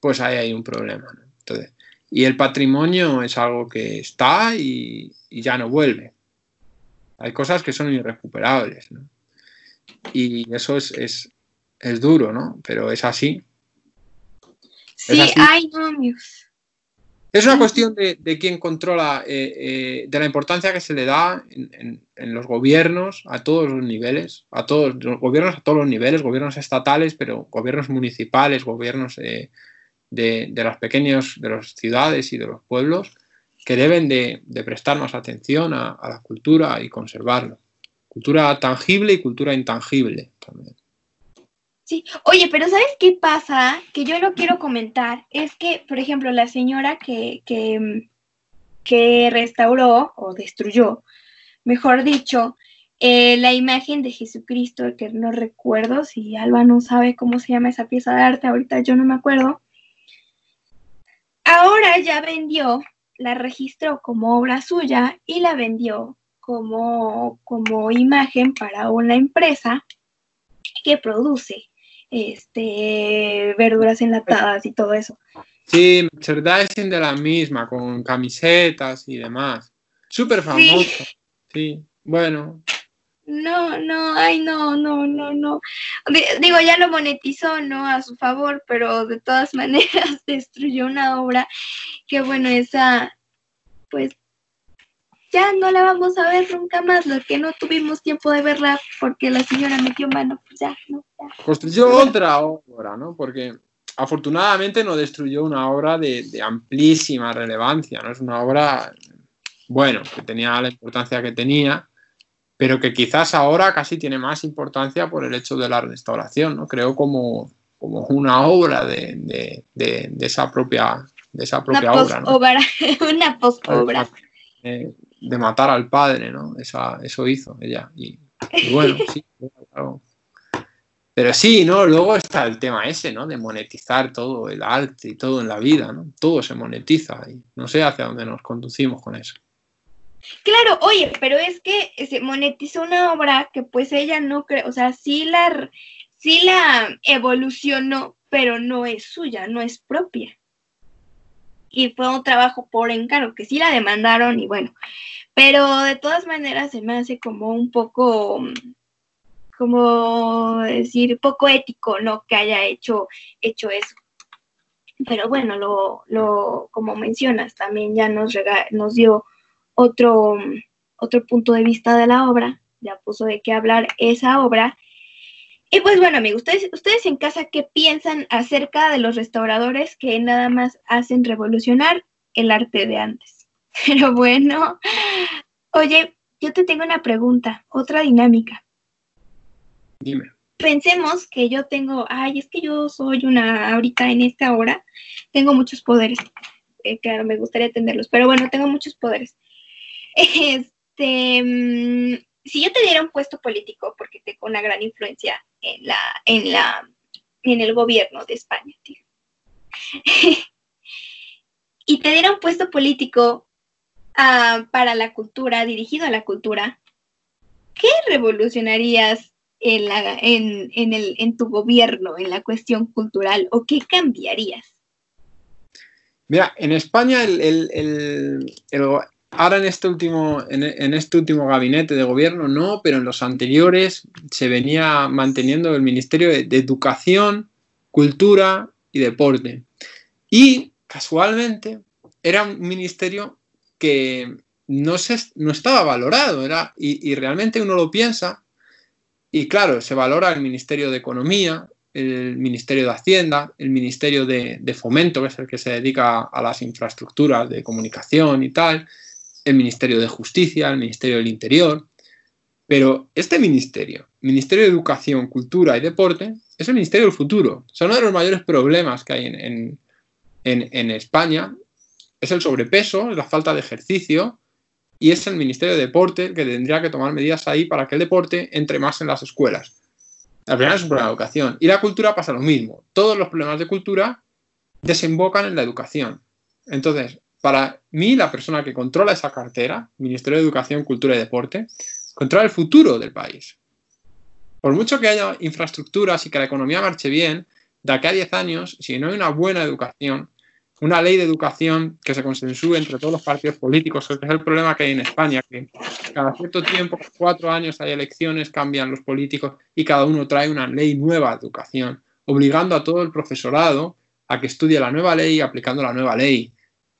pues ahí hay un problema. Entonces, y el patrimonio es algo que está y, ya no vuelve. Hay cosas que son irrecuperables. Y eso es, es, es duro, ¿no? Pero es así. Sí, hay Es una cuestión de, de quién controla, eh, eh, de la importancia que se le da en, los gobiernos a todos los niveles, a todos los gobiernos a todos los niveles, gobiernos estatales, pero gobiernos municipales, gobiernos eh, de, las pequeñas de las ciudades y de los pueblos, que deben de, prestar más atención a, a, la cultura y conservarlo. Cultura tangible y cultura intangible también. Sí, oye, pero ¿sabes qué pasa? Que yo lo quiero comentar. Es que, por ejemplo, la señora que, que, que restauró o destruyó, mejor dicho, eh, la imagen de Jesucristo, que no recuerdo si Alba no sabe cómo se llama esa pieza de arte, ahorita yo no me acuerdo. Ahora ya vendió, la registró como obra suya y la vendió como, como imagen para una empresa que produce este, verduras enlatadas y todo eso. Sí, merchandising de la misma, con camisetas y demás. Súper famoso. Sí. bueno. No, no, ay, no, no, no, no. Digo, ya lo monetizó, ¿no? A su favor, pero de todas <laughs> maneras destruyó una obra que, bueno, esa, pues, ya no la vamos a ver nunca más, lo que no tuvimos tiempo de verla porque la señora metió mano, pues ya, no, Construyó otra obra, ¿no? Porque afortunadamente no destruyó una obra de, amplísima relevancia, ¿no? Es una obra, bueno, que tenía la importancia que tenía, pero que quizás ahora casi tiene más importancia por el hecho de la restauración, ¿no? Creo como, como una obra de, esa propia, de esa propia obra. ¿no? <laughs> una post-obra. Eh, de matar al padre, ¿no? eso hizo ella. Y, bueno, <laughs> sí, claro. Pero sí, ¿no? Luego está el tema ese, ¿no? De monetizar todo el arte y todo en la vida, ¿no? Todo se monetiza y no sé hacia dónde nos conducimos con eso. Claro, oye, pero es que se monetizó una obra que pues ella no cree, o sea, sí la, sí la evolucionó, pero no es suya, no es propia y fue un trabajo por encargo, que sí la demandaron y bueno, pero de todas maneras se me hace como un poco, como decir, poco ético, ¿no? Que haya hecho, hecho eso. Pero bueno, lo, lo como mencionas, también ya nos, nos dio otro, otro punto de vista de la obra, ya puso de qué hablar esa obra. Y pues bueno, amigos, ustedes, ustedes en casa, ¿qué piensan acerca de los restauradores que nada más hacen revolucionar el arte de antes? <laughs> Pero bueno, oye, yo te tengo una pregunta, otra dinámica. Dime. Pensemos que yo tengo, ay, es que yo soy una, ahorita en esta hora, tengo muchos poderes. Eh, claro, me gustaría tenerlos, pero bueno, tengo muchos poderes. Este, mm, si yo te diera un puesto político, porque tengo una gran influencia en la, en la, en el gobierno de España, tío. <laughs> y te diera un puesto político uh, para la cultura, dirigido a la cultura, ¿qué revolucionarías en, la, en, en, el, en tu gobierno, en la cuestión cultural, o qué cambiarías? Mira, en España el, ahora en este último en, este último gabinete de gobierno no, pero en los anteriores se venía manteniendo el Ministerio de, Educación, Cultura y Deporte. Y casualmente era un ministerio que no, se, no estaba valorado, era, y, y realmente uno lo piensa, y claro, se valora el Ministerio de Economía, el Ministerio de Hacienda, el Ministerio de, Fomento, que es el que se dedica a las infraestructuras de comunicación y tal, el Ministerio de Justicia, el Ministerio del Interior. Pero este ministerio, Ministerio de Educación, Cultura y Deporte, es el Ministerio del Futuro. Son uno de los mayores problemas que hay en, en España. Es el sobrepeso, es la falta de ejercicio y es el Ministerio de Deporte que tendría que tomar medidas ahí para que el deporte entre más en las escuelas. Al final es un problema de educación. Y la cultura pasa lo mismo. Todos los problemas de cultura desembocan en la educación. Entonces, para mí, la persona que controla esa cartera, Ministerio de Educación, Cultura y Deporte, controla el futuro del país. Por mucho que haya infraestructuras y que la economía marche bien, de aquí a 10 años, si no hay una buena educación, una ley de educación que se consensúe entre todos los partidos políticos, que es el problema que hay en España, que cada cierto tiempo, cuatro años hay elecciones, cambian los políticos y cada uno trae una ley nueva de educación, obligando a todo el profesorado a que estudie la nueva ley aplicando la nueva ley.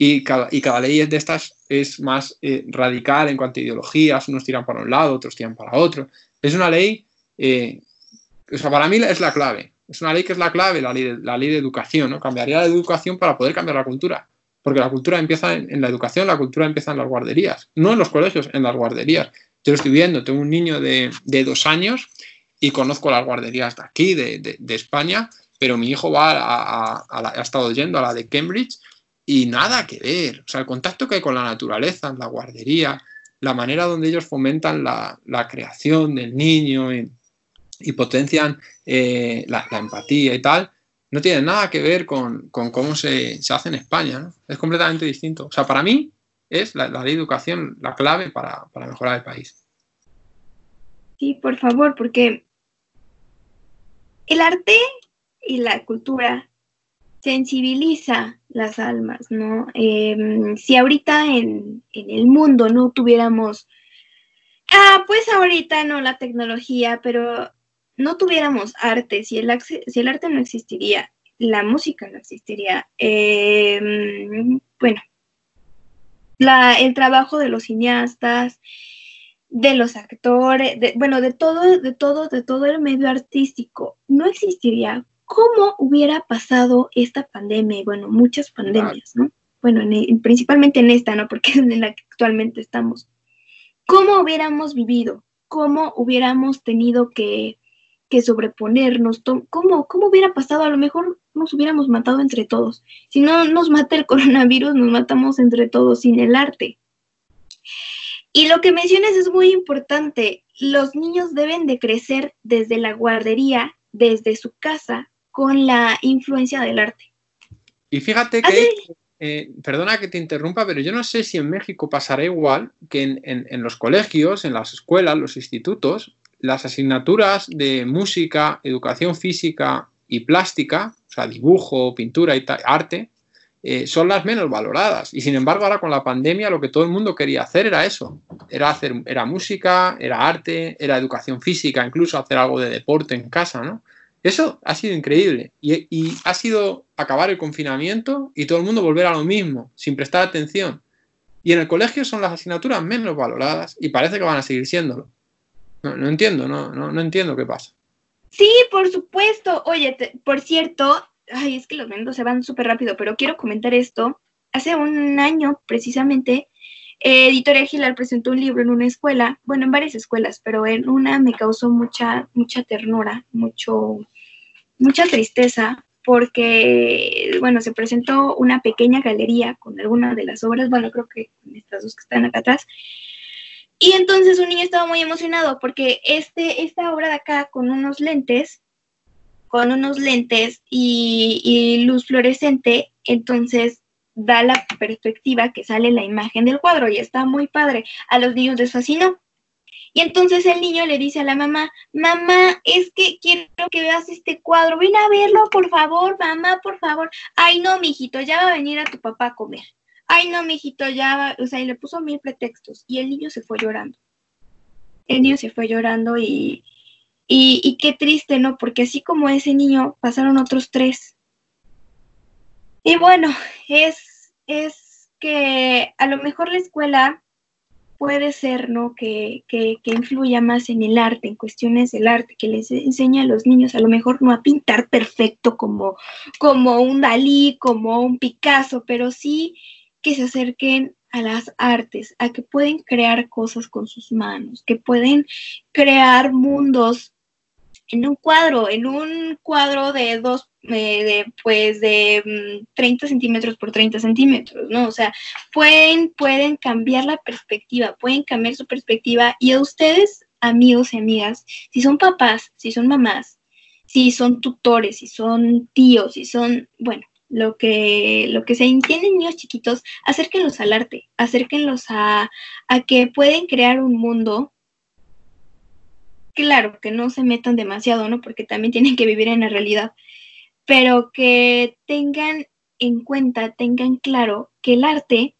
Y cada, y cada ley de estas es más eh, radical en cuanto a ideologías, unos tiran para un lado, otros tiran para otro. Es una ley, eh, o sea, para mí es la clave. Es una ley que es la clave, la ley de, la ley de educación, ¿no? Cambiaría la educación para poder cambiar la cultura. Porque la cultura empieza en, la educación, la cultura empieza en las guarderías. No en los colegios, en las guarderías. Yo lo estoy viendo, tengo un niño de, dos años y conozco las guarderías de aquí, de, España, pero mi hijo va a, ha estado yendo a la de Cambridge y nada que ver. O sea, el contacto que hay con la naturaleza, la guardería, la manera donde ellos fomentan la, la creación del niño, y, potencian eh, la, empatía y tal, no tiene nada que ver con, cómo se, hace en España. ¿no? Es completamente distinto. O sea, para mí es la, de educación la clave para, mejorar el país. Sí, por favor, porque el arte y la cultura sensibiliza las almas, ¿no? Em, si ahorita en, en, el mundo no tuviéramos, ah, pues ahorita no la tecnología, pero no tuviéramos arte, si el, si el arte no existiría, la música no existiría, em, bueno, el trabajo de los cineastas, de los actores, bueno, de todo, de todo, de todo el medio artístico, no existiría. ¿Cómo hubiera pasado esta pandemia? Bueno, muchas pandemias, ¿no? Bueno, principalmente en esta, ¿no? Porque es <laughs> en la que actualmente estamos. ¿Cómo hubiéramos vivido? ¿Cómo hubiéramos tenido que que sobreponernos. ¿Cómo, ¿Cómo hubiera pasado? A lo mejor nos hubiéramos matado entre todos. Si no nos mata el coronavirus, nos matamos entre todos sin el arte. Y lo que mencionas es muy importante. Los niños deben de crecer desde la guardería, desde su casa, con la influencia del arte. Y fíjate que, eh, perdona que te interrumpa, pero yo no sé si en México pasará igual que en, en los colegios, en las escuelas, los institutos, las asignaturas de música, educación física y plástica, o sea, dibujo, pintura y arte, eh, son las menos valoradas. Y sin embargo, ahora con la pandemia lo que todo el mundo quería hacer era eso. Era hacer, era música, era arte, era educación física, incluso hacer algo de deporte en casa, ¿no? Eso ha sido increíble. Y, ha sido acabar el confinamiento y todo el mundo volver a lo mismo, sin prestar atención. Y en el colegio son las asignaturas menos valoradas y parece que van a seguir siéndolo. No, entiendo, no, no, entiendo qué pasa. Sí, por supuesto. Oye, por cierto, ay, es que los momentos se van súper rápido, pero quiero comentar esto. Hace un año, precisamente, eh, Editorial Gilar presentó un libro en una escuela, bueno, en varias escuelas, pero en una me causó mucha, mucha ternura, mucho, mucha tristeza, porque, bueno, se presentó una pequeña galería con algunas de las obras, bueno, creo que con estas dos que están acá atrás, y entonces un niño estaba muy emocionado porque este, esta obra de acá con unos lentes, con unos lentes y, luz fluorescente, entonces da la perspectiva que sale la imagen del cuadro y está muy padre. A los niños les fascinó. Y entonces el niño le dice a la mamá, mamá, es que quiero que veas este cuadro, ven a verlo, por favor, mamá, por favor. Ay, no, mijito, ya va a venir a tu papá a comer ay no, mijito, ya, o sea, y le puso mil pretextos y el niño se fue llorando. El niño se fue llorando y, y, qué triste, ¿no? Porque así como ese niño, pasaron otros tres. Y bueno, es, es que a lo mejor la escuela puede ser, ¿no? Que, que, que, influya más en el arte, en cuestiones del arte, que les enseña a los niños a lo mejor no a pintar perfecto como, como un Dalí, como un Picasso, pero sí que se acerquen a las artes, a que pueden crear cosas con sus manos, que pueden crear mundos en un cuadro, en un cuadro de dos, eh, de, pues de 30 mm, centímetros por 30 centímetros, ¿no? O sea, pueden, pueden cambiar la perspectiva, pueden cambiar su perspectiva y a ustedes, amigos y amigas, si son papás, si son mamás, si son tutores, si son tíos, si son, bueno, lo que, lo que se entienden niños chiquitos, acérquenlos al arte, acérquenlos a, a que pueden crear un mundo. Claro, que no se metan demasiado, ¿no? Porque también tienen que vivir en la realidad, pero que tengan en cuenta, tengan claro que el arte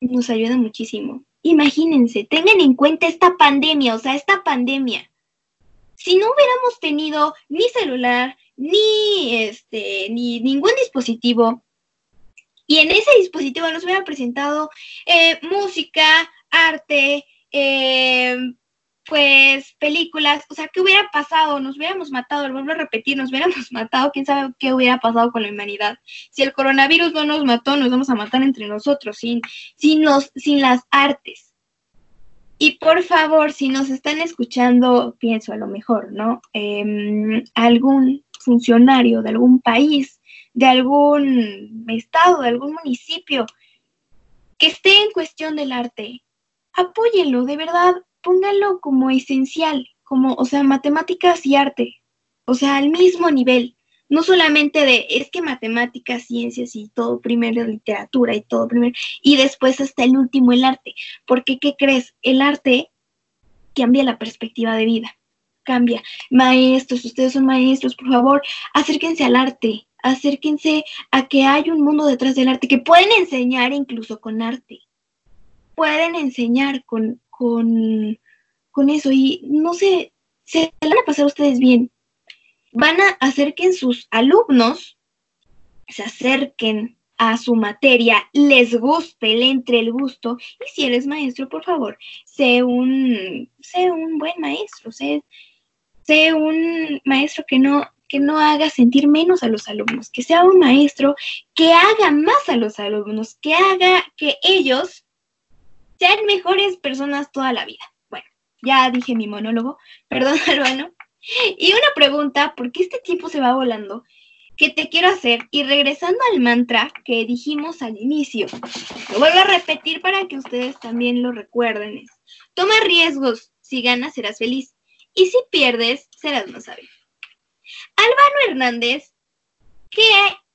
nos ayuda muchísimo. Imagínense, tengan en cuenta esta pandemia, o sea, esta pandemia. Si no hubiéramos tenido ni celular, ni este, ni ningún dispositivo. Y en ese dispositivo nos hubiera presentado eh, música, arte, eh, pues películas, o sea, ¿qué hubiera pasado? Nos hubiéramos matado, lo vuelvo a repetir, nos hubiéramos <laughs> matado, quién sabe qué hubiera pasado con la humanidad. Si el coronavirus no nos mató, nos vamos a matar entre nosotros, sin, sin, los, sin las artes. Y por favor, si nos están escuchando, pienso a lo mejor, ¿no? Em, algún funcionario de algún país, de algún estado, de algún municipio que esté en cuestión del arte, apóyenlo, de verdad, pónganlo como esencial, como, o sea, matemáticas y arte, o sea, al mismo nivel, no solamente de, es que matemáticas, ciencias y todo primero literatura y todo primero, y después hasta el último el arte, porque, ¿qué crees? El arte cambia la perspectiva de vida cambia. Maestros, ustedes son maestros, por favor, acérquense al arte, acérquense a que hay un mundo detrás del arte, que pueden enseñar incluso con arte. Pueden enseñar con, con, con eso y no sé, se van a pasar ustedes bien. Van a hacer que sus alumnos se acerquen a su materia, les guste, le entre el gusto. Y si eres maestro, por favor, sé un, sé un buen maestro, sé, sé un maestro que no, que no haga sentir menos a los alumnos, que sea un maestro que haga más a los alumnos, que haga que ellos sean mejores personas toda la vida. Bueno, ya dije mi monólogo, <laughs> perdón, hermano. Y una pregunta, porque este tiempo se va volando, que te quiero hacer, y regresando al mantra que dijimos al inicio, lo vuelvo a repetir para que ustedes también lo recuerden. toma riesgos, si ganas serás feliz. Y si pierdes, serás más sabio. Álvaro Hernández, ¿qué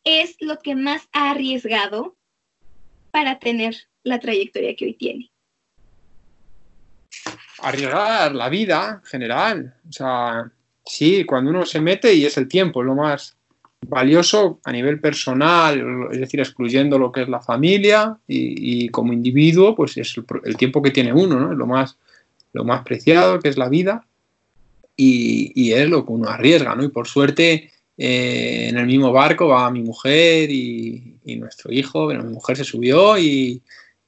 es lo que más ha arriesgado para tener la trayectoria que hoy tiene? Arriesgar la vida en general. O sea, sí, cuando uno se mete y es el tiempo, lo más valioso a nivel personal, es decir, excluyendo lo que es la familia y, como individuo, pues es el, tiempo que tiene uno, ¿no? Lo más, lo más preciado, que es la vida y, es lo que uno arriesga, ¿no? Y por suerte eh, en el mismo barco va mi mujer y, nuestro hijo, bueno, mi mujer se subió y,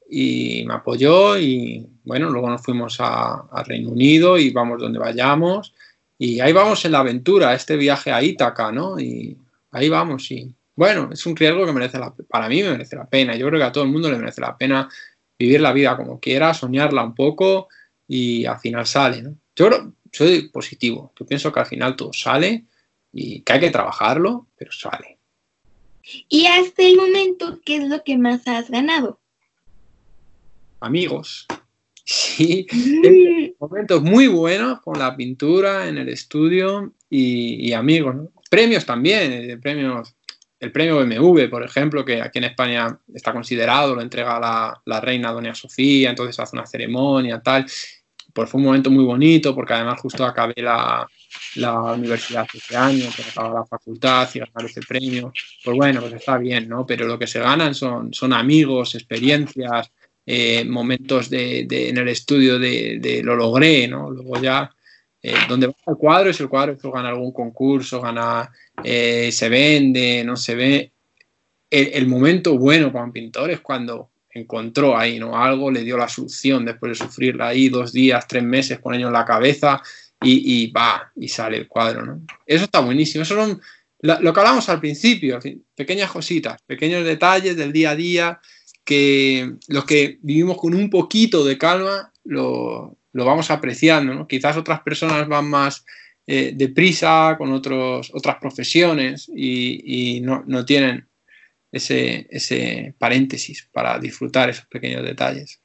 me apoyó y bueno, luego nos fuimos a, Reino Unido y vamos donde vayamos y ahí vamos en la aventura, este viaje a Ítaca, ¿no? Y ahí vamos, y bueno, es un riesgo que merece la, para mí me merece la pena, yo creo que a todo el mundo le merece la pena vivir la vida como quiera, soñarla un poco y al final sale. Yo soy positivo, yo pienso que al final todo sale y que hay que trabajarlo, pero sale. Y hasta el momento, ¿qué es lo que más has ganado? Amigos. Sí, momentos muy buenos con la pintura en el estudio y, amigos. Premios también, eh, premios, el premio BMW, por ejemplo, que aquí en España está considerado, lo entrega la, la reina Doña Sofía, entonces hace una ceremonia, tal. Pues fue un momento muy bonito porque además justo acabé la, la universidad este año, que acaba la facultad y ganar ese premio. Pues bueno, pues está bien, ¿no? Pero lo que se ganan son, son amigos, experiencias, eh, momentos de, en el estudio de, lo logré, ¿no? Luego ya, eh, donde va el cuadro, es el cuadro que gana algún concurso, gana, eh, se vende, no se ve. El, momento bueno para un pintor es cuando encontró ahí, ¿no? Algo le dio la solución después de sufrirla ahí dos días, tres meses con ello en la cabeza y, va, y sale el cuadro, ¿no? Eso está buenísimo. Eso son lo que hablamos al principio, pequeñas cositas, pequeños detalles del día a día que los que vivimos con un poquito de calma lo, vamos apreciando. ¿no? Quizás otras personas van más eh, deprisa con otros, otras profesiones y, no, tienen ese, ese paréntesis para disfrutar esos pequeños detalles.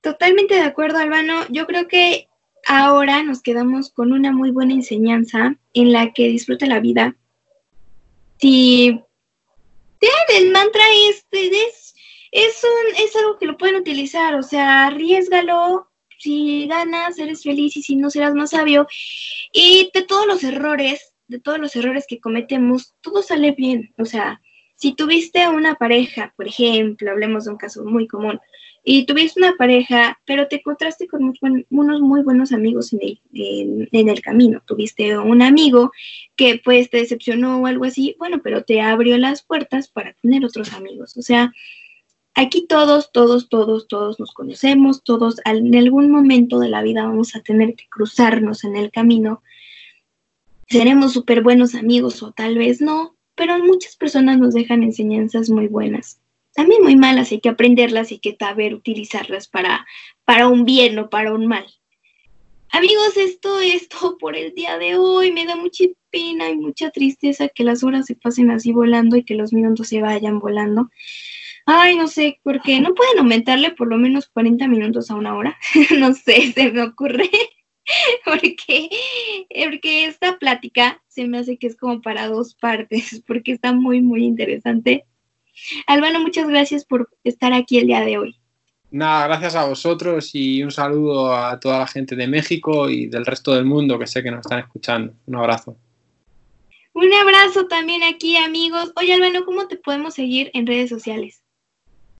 Totalmente de acuerdo, Albano. Yo creo que ahora nos quedamos con una muy buena enseñanza en la que disfruta la vida. Si el mantra este es, es, un, es algo que lo pueden utilizar, o sea, arriesgalo, si ganas, eres feliz y si no serás más sabio. Y de todos los errores, de todos los errores que cometemos, todo sale bien. O sea, si tuviste una pareja, por ejemplo, hablemos de un caso muy común, y tuviste una pareja, pero te encontraste con unos muy buenos amigos en el, en, el, camino. Tuviste un amigo que pues te decepcionó o algo así, bueno, pero te abrió las puertas para tener otros amigos. O sea, aquí todos, todos, todos, todos nos conocemos, todos en algún momento de la vida vamos a tener que cruzarnos en el camino. Seremos súper buenos amigos o tal vez no, pero muchas personas nos dejan enseñanzas muy buenas también muy malas, hay que aprenderlas y hay que saber utilizarlas para, para un bien o para un mal. Amigos, esto es todo por el día de hoy. Me da mucha pena y mucha tristeza que las horas se pasen así volando y que los minutos se vayan volando. Ay, no sé, porque no pueden aumentarle por lo menos 40 minutos a una hora. <laughs> no sé, se me ocurre. <laughs> porque, porque esta plática se me hace que es como para dos partes, <laughs> porque está muy, muy interesante. Albano, muchas gracias por estar aquí el día de hoy. Nada, gracias a vosotros y un saludo a toda la gente de México y del resto del mundo que sé que nos están escuchando. Un abrazo. Un abrazo también aquí, amigos. Oye, Albano, ¿cómo te podemos seguir en redes sociales?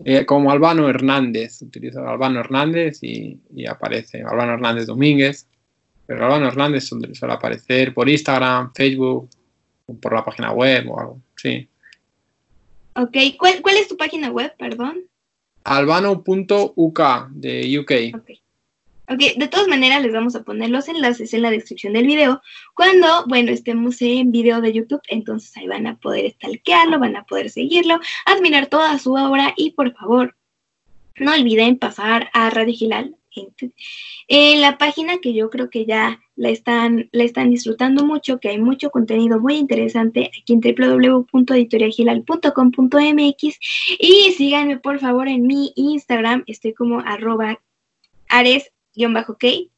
Eh, como Albano Hernández. Utilizo Albano Hernández y, aparece Albano Hernández Domínguez. Pero Albano Hernández suele aparecer por Instagram, Facebook, por la página web o algo. Sí. Ok, ¿cuál, cuál es tu página web, perdón? albano.uk de UK. Okay. ok, de todas maneras les vamos a poner los enlaces en la descripción del video. Cuando, bueno, estemos en video de YouTube, entonces ahí van a poder stalkearlo, van a poder seguirlo, admirar toda su obra y por favor, no olviden pasar a Radio Gilal en la página que yo creo que ya la están, la están disfrutando mucho, que hay mucho contenido muy interesante aquí en www.editoriagilal.com.mx y síganme por favor en mi Instagram, estoy como arroba ares-k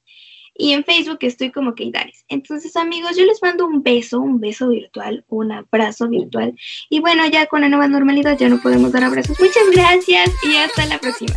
y en Facebook estoy como Keidares. Entonces, amigos, yo les mando un beso, un beso virtual, un abrazo virtual. Y bueno, ya con la nueva normalidad ya no podemos dar abrazos. Muchas gracias y hasta la próxima.